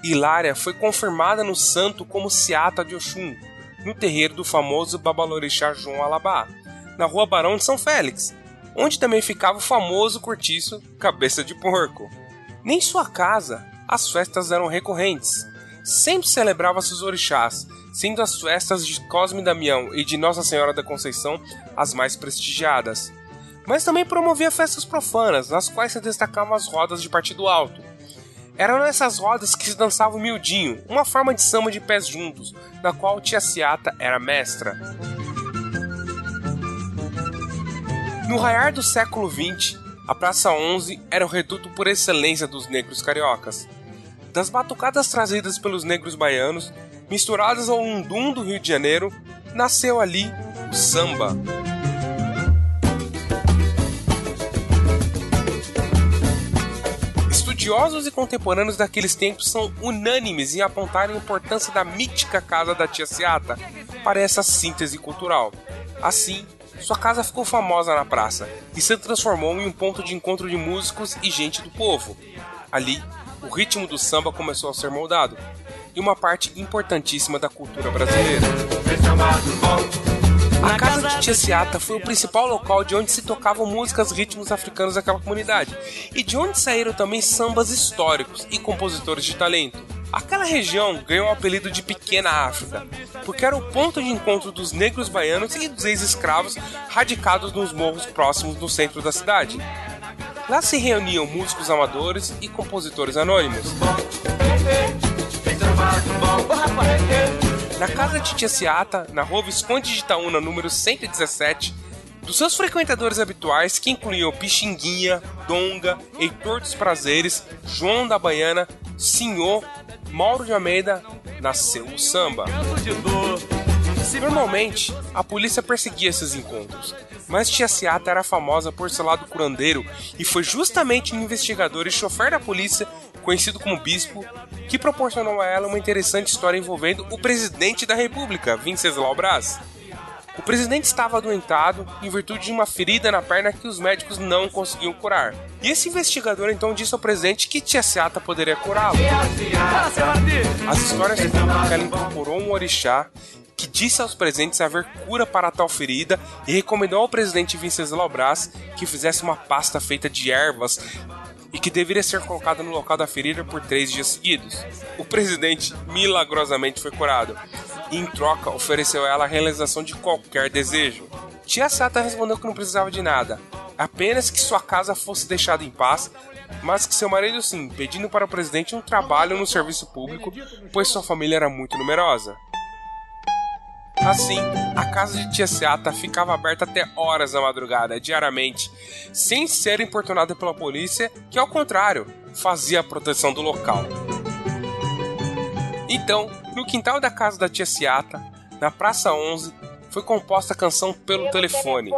Hilária foi confirmada no santo como Seata de Oxum, no terreiro do famoso Babalorixá João Alabá, na rua Barão de São Félix, onde também ficava o famoso cortiço Cabeça de Porco. Nem sua casa as festas eram recorrentes. Sempre celebrava seus orixás, sendo as festas de Cosme Damião e de Nossa Senhora da Conceição as mais prestigiadas. Mas também promovia festas profanas, nas quais se destacavam as rodas de partido alto. Eram nessas rodas que se dançava o miudinho, uma forma de samba de pés juntos, na qual Tia Ciata era mestra. No raiar do século XX, a Praça 11 era o reduto por excelência dos negros cariocas. Das batucadas trazidas pelos negros baianos, misturadas ao undum do Rio de Janeiro, nasceu ali o samba. Estudiosos e contemporâneos daqueles tempos são unânimes em apontar a importância da mítica casa da Tia Seata para essa síntese cultural. Assim, sua casa ficou famosa na praça e se transformou em um ponto de encontro de músicos e gente do povo. Ali, o ritmo do samba começou a ser moldado. e uma parte importantíssima da cultura brasileira. A casa de Tia Seata foi o principal local de onde se tocavam músicas ritmos africanos daquela comunidade, e de onde saíram também sambas históricos e compositores de talento. Aquela região ganhou o apelido de Pequena África, porque era o ponto de encontro dos negros baianos e dos ex-escravos radicados nos morros próximos do centro da cidade. Lá se reuniam músicos amadores e compositores anônimos. Na casa de Tia Seata, na rua Visconde de Itaúna, número 117, dos seus frequentadores habituais, que incluíam Pixinguinha, Donga, Heitor dos Prazeres, João da Baiana, Senhor, Mauro de Almeida, nasceu o samba. Normalmente, a polícia perseguia esses encontros, mas Tia Seata era famosa por seu lado curandeiro e foi justamente um investigador e chofer da polícia, conhecido como Bispo, que proporcionou a ela uma interessante história envolvendo o presidente da República, Venceslau Braz. O presidente estava adoentado em virtude de uma ferida na perna que os médicos não conseguiam curar. E esse investigador então disse ao presidente que Tia Seata poderia curá-lo. As histórias que ela incorporou um orixá que disse aos presentes haver cura para tal ferida e recomendou ao presidente Venceslau Braz que fizesse uma pasta feita de ervas e que deveria ser colocada no local da ferida por três dias seguidos. O presidente milagrosamente foi curado e, em troca, ofereceu a ela a realização de qualquer desejo. Tia Sata respondeu que não precisava de nada, apenas que sua casa fosse deixada em paz, mas que seu marido sim, pedindo para o presidente um trabalho no serviço público, pois sua família era muito numerosa. Assim, a casa de Tia Seata ficava aberta até horas da madrugada, diariamente, sem ser importunada pela polícia, que ao contrário, fazia a proteção do local. Então, no quintal da casa da Tia Seata, na Praça 11, foi composta a canção Pelo Telefone.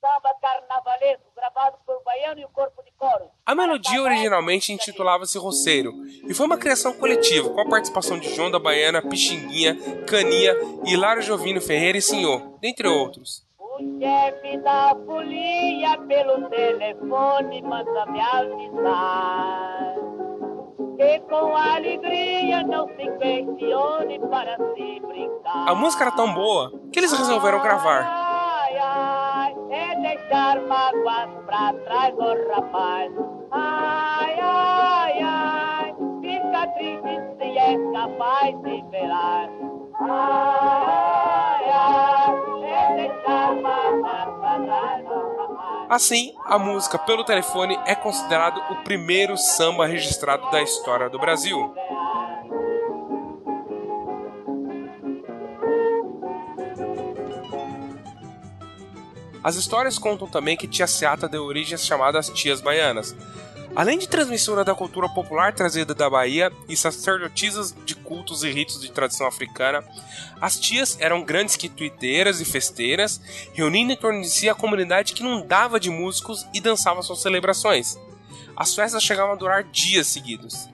Samba carnavalesco, gravado por Baiano e o Corpo de Coros. A melodia originalmente intitulava-se Roceiro e foi uma criação coletiva com a participação de João da Baiana, Pixinguinha, Caninha, Hilário Jovino Ferreira e Senhor, dentre outros. O chefe da folia pelo telefone manda me avisar que com alegria não se questione para se brincar. A música era tão boa que eles resolveram gravar. Ai, ai, é deixar mágoas pra trás, oh rapaz. Ai, ai, ai, fica triste se é capaz de velar. Ai, ai, é deixar mágoas pra trás, oh rapaz. Assim, a música Pelo Telefone é considerado o primeiro samba registrado da história do Brasil. As histórias contam também que Tia Seata deu origem às chamadas Tias Baianas. Além de transmissora da cultura popular trazida da Bahia e sacerdotisas de cultos e ritos de tradição africana, as tias eram grandes quituiteiras e festeiras, reunindo em torno de si a comunidade que não dava de músicos e dançava suas celebrações. As festas chegavam a durar dias seguidos.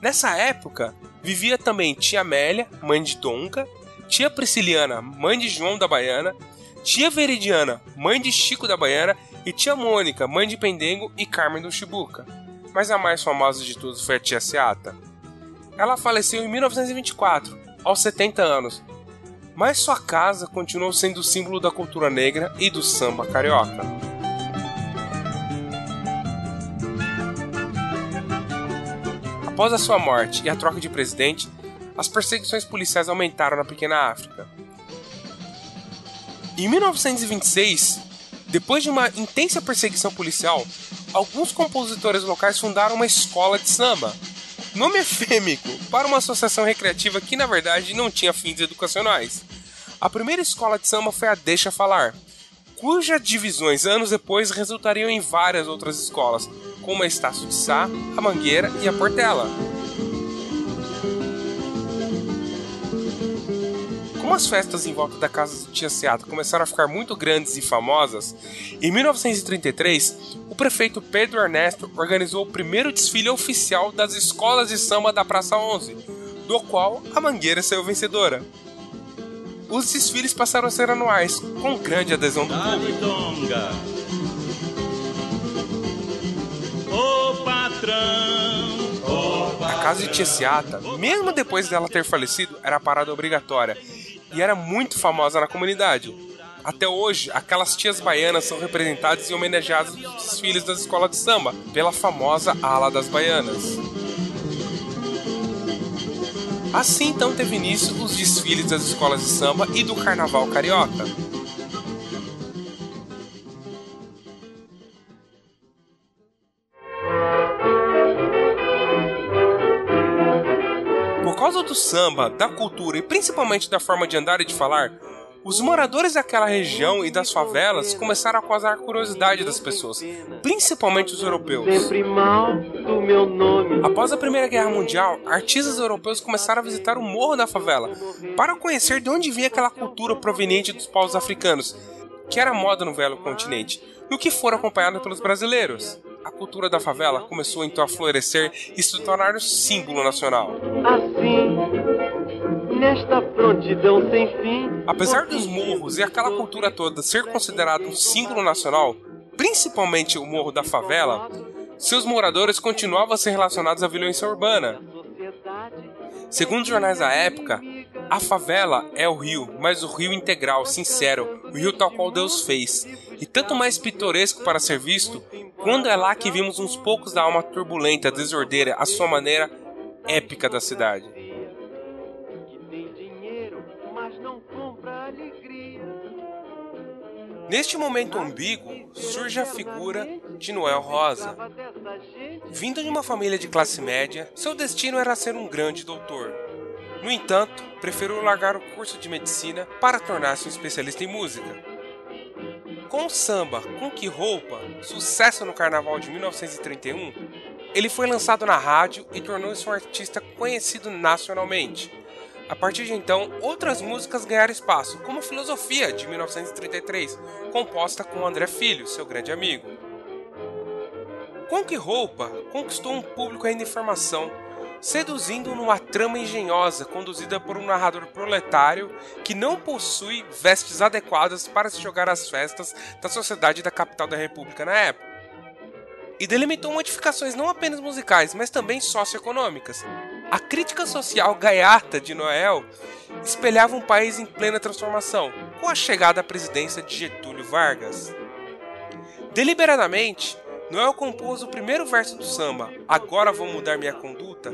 Nessa época, vivia também tia Amélia, mãe de Donca, tia Prisciliana, mãe de João da Baiana, tia Veridiana, mãe de Chico da Baiana, e tia Mônica, mãe de Pendengo e Carmen do Chibuca. Mas a mais famosa de todas foi a tia Seata. Ela faleceu em 1924, aos 70 anos, mas sua casa continuou sendo símbolo da cultura negra e do samba carioca. Após a sua morte e a troca de presidente, as perseguições policiais aumentaram na pequena África. Em 1926, depois de uma intensa perseguição policial, alguns compositores locais fundaram uma escola de samba. Nome efêmico para uma associação recreativa que na verdade não tinha fins educacionais. A primeira escola de samba foi a Deixa Falar, cujas divisões anos depois resultariam em várias outras escolas, como a Estácio de Sá, a Mangueira e a Portela. Como as festas em volta da casa de Tia Seata começaram a ficar muito grandes e famosas, em 1933, o prefeito Pedro Ernesto organizou o primeiro desfile oficial das escolas de samba da Praça 11, do qual a Mangueira saiu vencedora. Os desfiles passaram a ser anuais, com grande adesão do público. A casa de tia Ciata, mesmo depois dela ter falecido, era parada obrigatória e era muito famosa na comunidade. Até hoje, aquelas tias baianas são representadas e homenageadas nos desfiles das escolas de samba, pela famosa ala das baianas. Assim então teve início os desfiles das escolas de samba e do carnaval carioca. Samba, da cultura e principalmente da forma de andar e de falar, os moradores daquela região e das favelas começaram a causar a curiosidade das pessoas, principalmente os europeus. Após a Primeira Guerra Mundial, artistas europeus começaram a visitar o Morro da Favela para conhecer de onde vinha aquela cultura proveniente dos povos africanos, que era moda no velho continente, e o que foram acompanhados pelos brasileiros. A cultura da favela começou então a florescer e se tornar um símbolo nacional. Assim, nesta prontidão sem fim. Apesar dos morros e aquela cultura toda ser considerado um símbolo nacional, principalmente o Morro da Favela, seus moradores continuavam a ser relacionados à violência urbana. Segundo jornais da época, a favela é o rio, mas o rio integral, sincero, o rio tal qual Deus fez, e tanto mais pitoresco para ser visto, quando é lá que vimos uns poucos da alma turbulenta, desordeira, à sua maneira épica da cidade. Neste momento ambíguo, surge a figura de Noel Rosa. Vindo de uma família de classe média, seu destino era ser um grande doutor. No entanto, preferiu largar o curso de medicina para tornar-se um especialista em música. Com o samba Com Que Roupa, sucesso no carnaval de 1931, ele foi lançado na rádio e tornou-se um artista conhecido nacionalmente. A partir de então, outras músicas ganharam espaço, como Filosofia, de 1933, composta com André Filho, seu grande amigo. Com Que Roupa conquistou um público ainda em formação, seduzindo numa trama engenhosa conduzida por um narrador proletário que não possui vestes adequadas para se jogar às festas da sociedade da capital da República na época. E delimitou modificações não apenas musicais, mas também socioeconômicas. A crítica social gaiata de Noel espelhava um país em plena transformação, com a chegada à presidência de Getúlio Vargas. Deliberadamente, Noel compôs o primeiro verso do samba, Agora Vou Mudar Minha Conduta,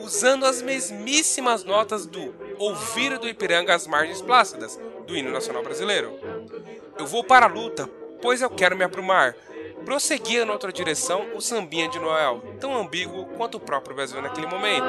usando as mesmíssimas notas do Ouvir do Ipiranga às Margens Plácidas, do hino nacional brasileiro. Eu vou para a luta, pois eu quero me aprumar. Prosseguia noutra direção o sambinha de Noel, tão ambíguo quanto o próprio Brasil naquele momento.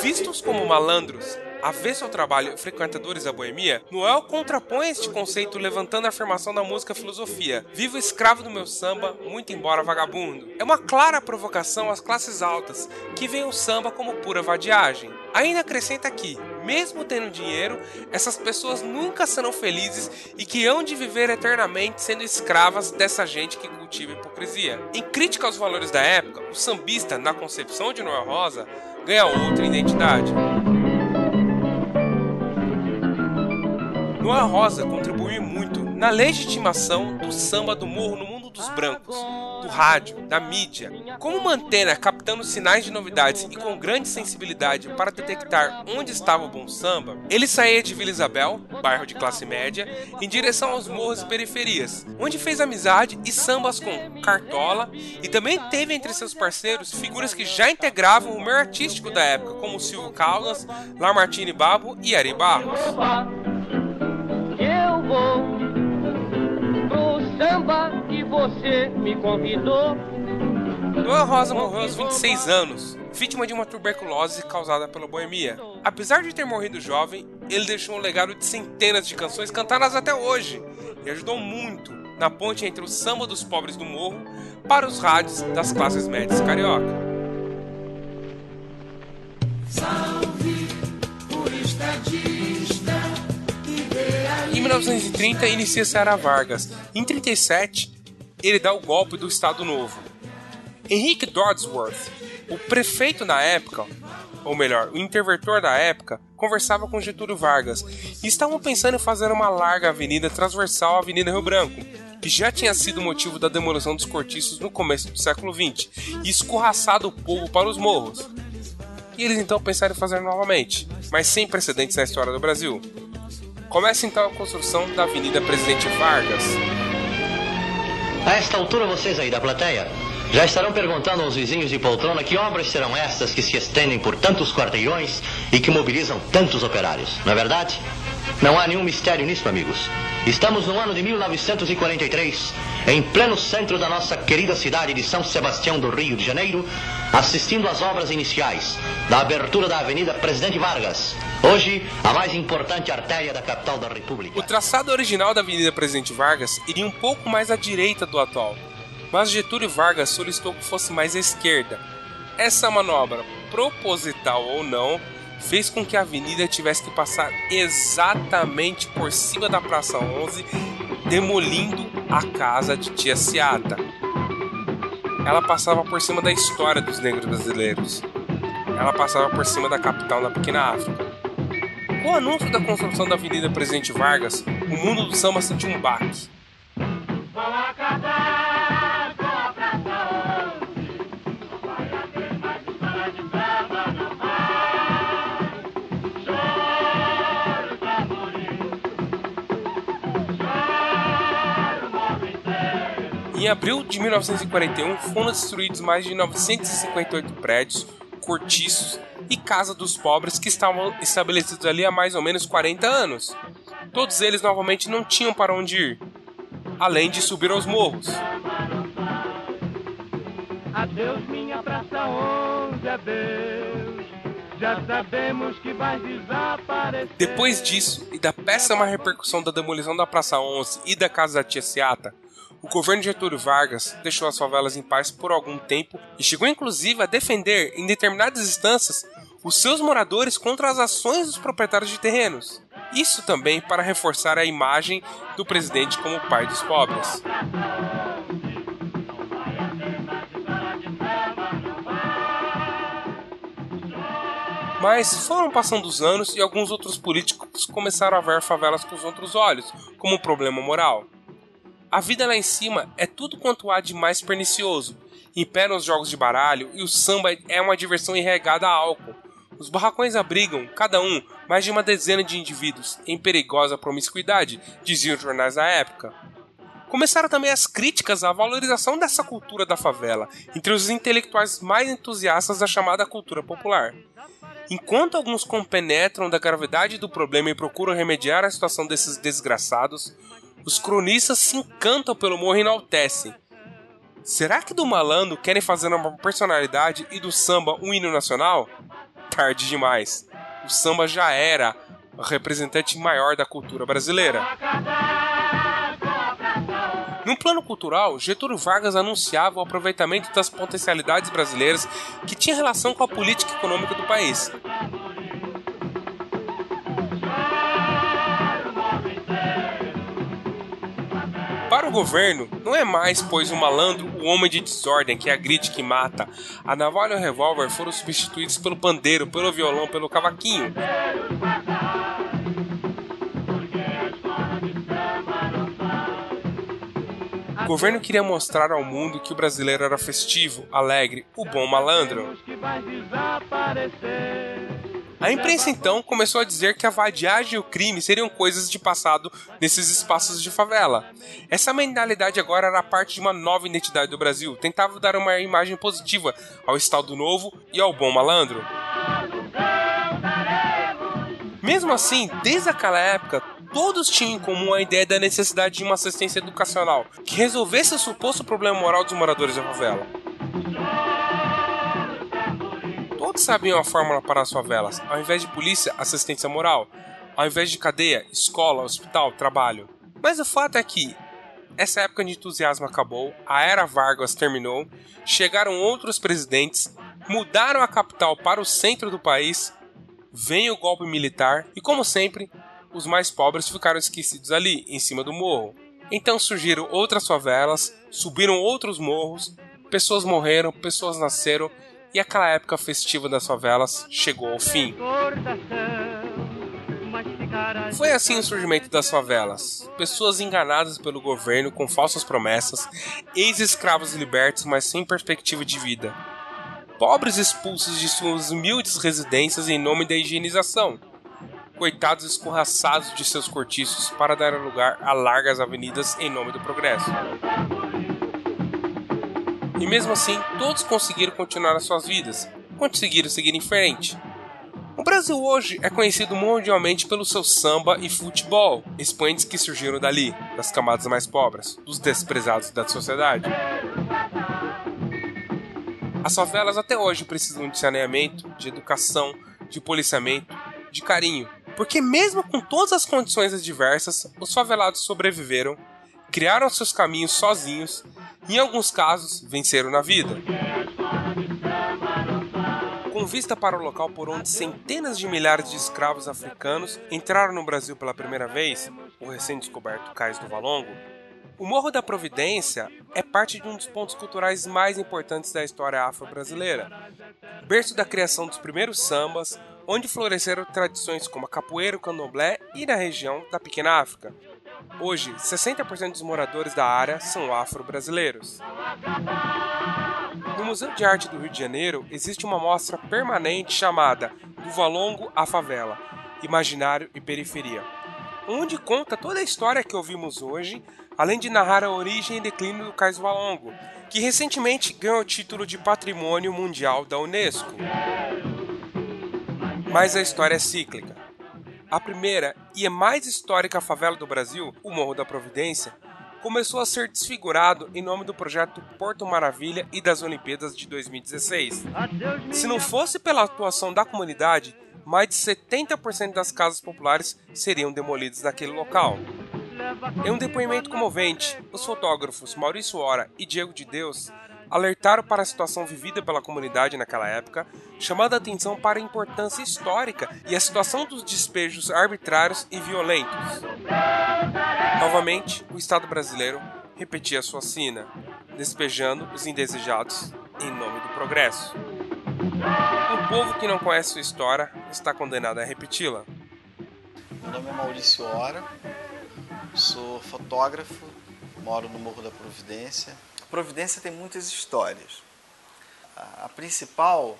Vistos como malandros, avesso ao trabalho e frequentadores da boemia, Noel contrapõe este conceito levantando a afirmação da música filosofia: Vivo escravo do meu samba, muito embora vagabundo. É uma clara provocação às classes altas, que veem o samba como pura vadiagem. Ainda acrescenta aqui, mesmo tendo dinheiro, essas pessoas nunca serão felizes e que hão de viver eternamente sendo escravas dessa gente que cultiva hipocrisia. Em crítica aos valores da época, o sambista, na concepção de Noel Rosa, ganha outra identidade. Noel Rosa contribuiu muito na legitimação do samba do morro no mundo dos brancos, do rádio, da mídia. Como mantena captando sinais de novidades e com grande sensibilidade para detectar onde estava o bom samba, ele saía de Vila Isabel, bairro de classe média, em direção aos morros e periferias, onde fez amizade e sambas com Cartola e também teve entre seus parceiros figuras que já integravam o meio artístico da época, como Silvio Caldas, Lamartine Babo e Ari Barros vou pro samba que você me convidou. Noel Rosa morreu aos 26 anos, vítima de uma tuberculose causada pela boemia. Apesar de ter morrido jovem, ele deixou um legado de centenas de canções cantadas até hoje e ajudou muito na ponte entre o samba dos pobres do morro para os rádios das classes médias carioca. Salve o estadista. Em 1930 inicia-se a Era Vargas. Em 37, ele dá o golpe do Estado Novo. Henrique Dodsworth, o prefeito na época, ou melhor, o interventor da época, conversava com Getúlio Vargas e estavam pensando em fazer uma larga avenida transversal à Avenida Rio Branco, que já tinha sido motivo da demolição dos cortiços no começo do século XX e escorraçado o povo para os morros. E eles então pensaram em fazer novamente, mas sem precedentes na história do Brasil. Começa então a construção da Avenida Presidente Vargas. A esta altura, vocês aí da plateia já estarão perguntando aos vizinhos de poltrona que obras serão estas que se estendem por tantos quarteirões e que mobilizam tantos operários, não é verdade? Não há nenhum mistério nisso, amigos. Estamos no ano de 1943, em pleno centro da nossa querida cidade de São Sebastião do Rio de Janeiro, assistindo às obras iniciais da abertura da Avenida Presidente Vargas, hoje a mais importante artéria da capital da República. O traçado original da Avenida Presidente Vargas iria um pouco mais à direita do atual, mas Getúlio Vargas solicitou que fosse mais à esquerda. Essa manobra, proposital ou não, fez com que a avenida tivesse que passar exatamente por cima da Praça 11, demolindo a casa de Tia Ciata. Ela passava por cima da história dos negros brasileiros. Ela passava por cima da capital da pequena África. Com o anúncio da construção da Avenida Presidente Vargas, o mundo do samba sentiu um baque. Em abril de 1941, foram destruídos mais de 958 prédios, cortiços e casa dos pobres que estavam estabelecidos ali há mais ou menos 40 anos. Todos eles novamente não tinham para onde ir, além de subir aos morros. Adeus, minha praça 11, adeus. Já sabemos que vai desaparecer. Depois disso, e da péssima repercussão da demolição da Praça 11 e da Casa da Tia Seata, o governo de Getúlio Vargas deixou as favelas em paz por algum tempo e chegou inclusive a defender, em determinadas instâncias, os seus moradores contra as ações dos proprietários de terrenos. Isso também para reforçar a imagem do presidente como pai dos pobres. Mas foram passando os anos e alguns outros políticos começaram a ver favelas com os outros olhos, como um problema moral. A vida lá em cima é tudo quanto há de mais pernicioso. Imperam os jogos de baralho e o samba é uma diversão irregada a álcool. Os barracões abrigam, cada um, mais de uma dezena de indivíduos, em perigosa promiscuidade, diziam os jornais da época. Começaram também as críticas à valorização dessa cultura da favela, entre os intelectuais mais entusiastas da chamada cultura popular. Enquanto alguns compenetram da gravidade do problema e procuram remediar a situação desses desgraçados, os cronistas se encantam pelo morro e enaltecem. Será que do malandro querem fazer uma personalidade e do samba um hino nacional? Tarde demais. O samba já era o representante maior da cultura brasileira. No plano cultural, Getúlio Vargas anunciava o aproveitamento das potencialidades brasileiras que tinha relação com a política econômica do país. O governo, não é mais, pois o malandro, o homem de desordem que agride que mata. A navalha e o revólver foram substituídos pelo pandeiro, pelo violão, pelo cavaquinho. O governo queria mostrar ao mundo que o brasileiro era festivo, alegre, o bom malandro. A imprensa então começou a dizer que a vadiagem e o crime seriam coisas de passado nesses espaços de favela. Essa mentalidade agora era parte de uma nova identidade do Brasil, tentava dar uma imagem positiva ao Estado Novo e ao bom malandro. Mesmo assim, desde aquela época, todos tinham em comum a ideia da necessidade de uma assistência educacional que resolvesse o suposto problema moral dos moradores da favela. Todos sabiam a fórmula para as favelas. Ao invés de polícia, assistência moral. Ao invés de cadeia, escola, hospital, trabalho. Mas o fato é que essa época de entusiasmo acabou, a era Vargas terminou, chegaram outros presidentes, mudaram a capital para o centro do país, veio o golpe militar e, como sempre, os mais pobres ficaram esquecidos ali, em cima do morro. Então surgiram outras favelas, subiram outros morros, pessoas morreram, pessoas nasceram e aquela época festiva das favelas chegou ao fim. Foi assim o surgimento das favelas. Pessoas enganadas pelo governo com falsas promessas, ex-escravos libertos, mas sem perspectiva de vida. Pobres expulsos de suas humildes residências em nome da higienização. Coitados escorraçados de seus cortiços para dar lugar a largas avenidas em nome do progresso. E mesmo assim, todos conseguiram continuar as suas vidas, conseguiram seguir em frente. O Brasil hoje é conhecido mundialmente pelo seu samba e futebol, expoentes que surgiram dali, das camadas mais pobres, dos desprezados da sociedade. As favelas até hoje precisam de saneamento, de educação, de policiamento, de carinho, porque mesmo com todas as condições adversas, os favelados sobreviveram, criaram seus caminhos sozinhos e, em alguns casos, venceram na vida com vista para o local por onde centenas de milhares de escravos africanos entraram no Brasil pela primeira vez, o recém-descoberto Cais do Valongo, o Morro da Providência é parte de um dos pontos culturais mais importantes da história afro-brasileira. Berço da criação dos primeiros sambas, onde floresceram tradições como a capoeira, o candomblé e na região da Pequena África. Hoje, 60% dos moradores da área são afro-brasileiros. No Museu de Arte do Rio de Janeiro existe uma mostra permanente chamada Do Valongo à Favela Imaginário e Periferia, onde conta toda a história que ouvimos hoje, além de narrar a origem e declínio do Cais Valongo, que recentemente ganhou o título de Patrimônio Mundial da Unesco. Mas a história é cíclica. A primeira e a mais histórica favela do Brasil, o Morro da Providência, começou a ser desfigurado em nome do projeto Porto Maravilha e das Olimpíadas de 2016. Se não fosse pela atuação da comunidade, mais de 70% das casas populares seriam demolidas naquele local. Em um depoimento comovente, os fotógrafos Maurício Ora e Diego de Deus alertaram para a situação vivida pela comunidade naquela época, chamando a atenção para a importância histórica e a situação dos despejos arbitrários e violentos. Novamente, o Estado brasileiro repetia sua sina, despejando os indesejados em nome do progresso. Um povo que não conhece sua história está condenado a repeti-la. Meu nome é Maurício Ora, sou fotógrafo, moro no Morro da Providência, Providência tem muitas histórias. A principal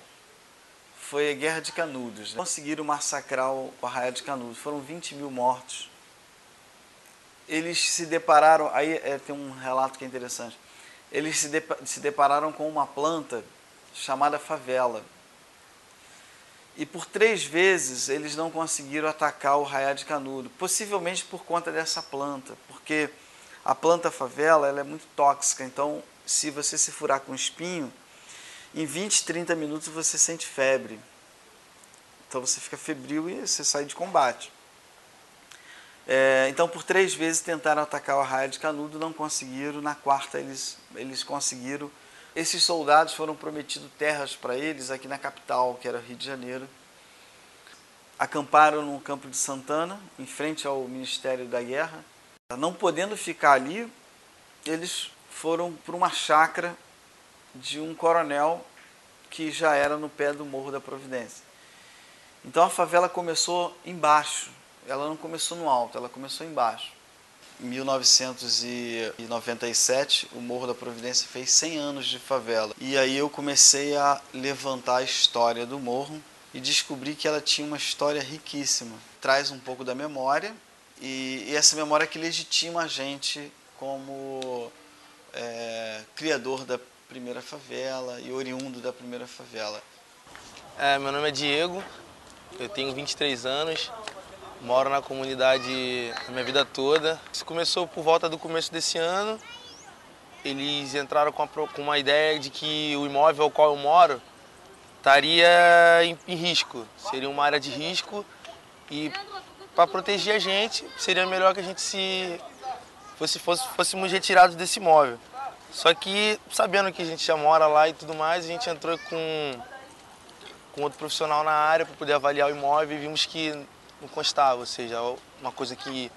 foi a Guerra de Canudos. Né? Conseguiram massacrar o Arraial de Canudos. Foram 20 mil mortos. Eles se depararam, aí é, tem um relato que é interessante. Eles se, de, se depararam com uma planta chamada favela. E por três vezes eles não conseguiram atacar o Arraial de Canudo, possivelmente por conta dessa planta, porque a planta favela ela é muito tóxica, então se você se furar com espinho, em 20, 30 minutos você sente febre. Então você fica febril e você sai de combate. É, então por três vezes tentaram atacar o Arraia de Canudo, não conseguiram. Na quarta eles, eles conseguiram. Esses soldados foram prometidos terras para eles aqui na capital, que era Rio de Janeiro. Acamparam no campo de Santana, em frente ao Ministério da Guerra não podendo ficar ali, eles foram para uma chácara de um coronel que já era no pé do Morro da Providência. Então a favela começou embaixo, ela não começou no alto, ela começou embaixo. Em 1997, o Morro da Providência fez 100 anos de favela. E aí eu comecei a levantar a história do morro e descobri que ela tinha uma história riquíssima. Traz um pouco da memória e, e essa memória que legitima a gente como é, criador da primeira favela e oriundo da primeira favela. É, meu nome é Diego, eu tenho 23 anos, moro na comunidade a minha vida toda. Isso começou por volta do começo desse ano. Eles entraram com, a, com uma ideia de que o imóvel ao qual eu moro estaria em, em risco, seria uma área de risco e para proteger a gente, seria melhor que a gente se fosse, fosse, fôssemos retirados desse imóvel. Só que, sabendo que a gente já mora lá e tudo mais, a gente entrou com, com outro profissional na área para poder avaliar o imóvel e vimos que não constava, ou seja, uma coisa que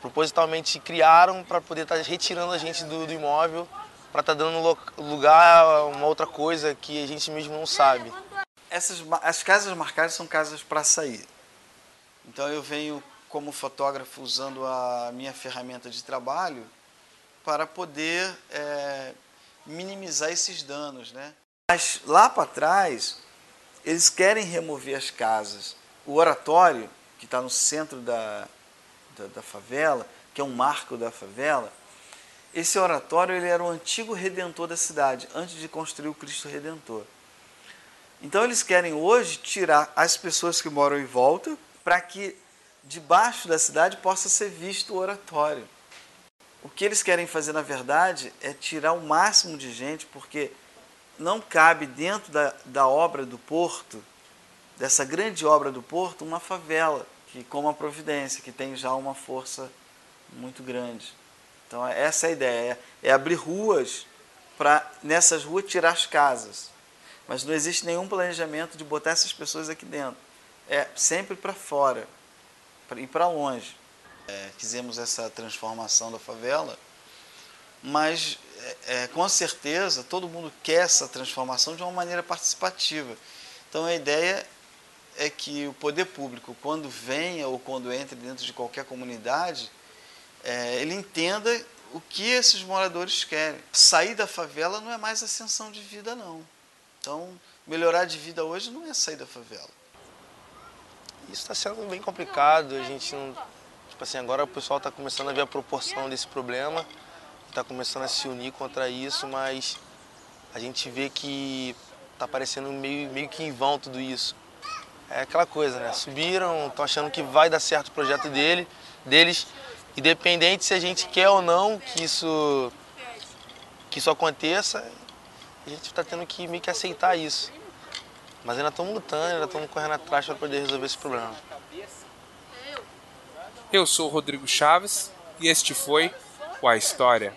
propositalmente criaram para poder estar tá retirando a gente do, do imóvel, para estar tá dando lugar a uma outra coisa que a gente mesmo não sabe. Essas as casas marcadas são casas para sair. Então eu venho como fotógrafo usando a minha ferramenta de trabalho para poder é, minimizar esses danos, né? Mas lá para trás eles querem remover as casas. O oratório que está no centro da, da, da favela, que é um marco da favela, esse oratório ele era o antigo redentor da cidade, antes de construir o Cristo Redentor. Então eles querem hoje tirar as pessoas que moram em volta para que debaixo da cidade possa ser visto o oratório. O que eles querem fazer, na verdade, é tirar o máximo de gente, porque não cabe dentro da, da obra do porto, dessa grande obra do porto, uma favela, que como a Providência, que tem já uma força muito grande. Então essa é a ideia, é, é abrir ruas para nessas ruas tirar as casas. Mas não existe nenhum planejamento de botar essas pessoas aqui dentro. É sempre para fora, ir para longe. É, fizemos essa transformação da favela, mas é, é, com certeza todo mundo quer essa transformação de uma maneira participativa. Então a ideia é que o poder público, quando venha ou quando entre dentro de qualquer comunidade, é, ele entenda o que esses moradores querem. Sair da favela não é mais ascensão de vida, não. Então, melhorar de vida hoje não é sair da favela. Isso está sendo bem complicado. A gente não. Tipo assim, agora o pessoal está começando a ver a proporção desse problema, está começando a se unir contra isso, mas a gente vê que está parecendo meio, meio que em vão tudo isso. É aquela coisa, né? Subiram, estão achando que vai dar certo o projeto dele, deles, Independente se a gente quer ou não que isso, que isso aconteça, a gente está tendo que meio que aceitar isso. Mas ainda estamos lutando, ainda estamos correndo atrás para poder resolver esse problema. Eu sou o Rodrigo Chaves e este foi o A História.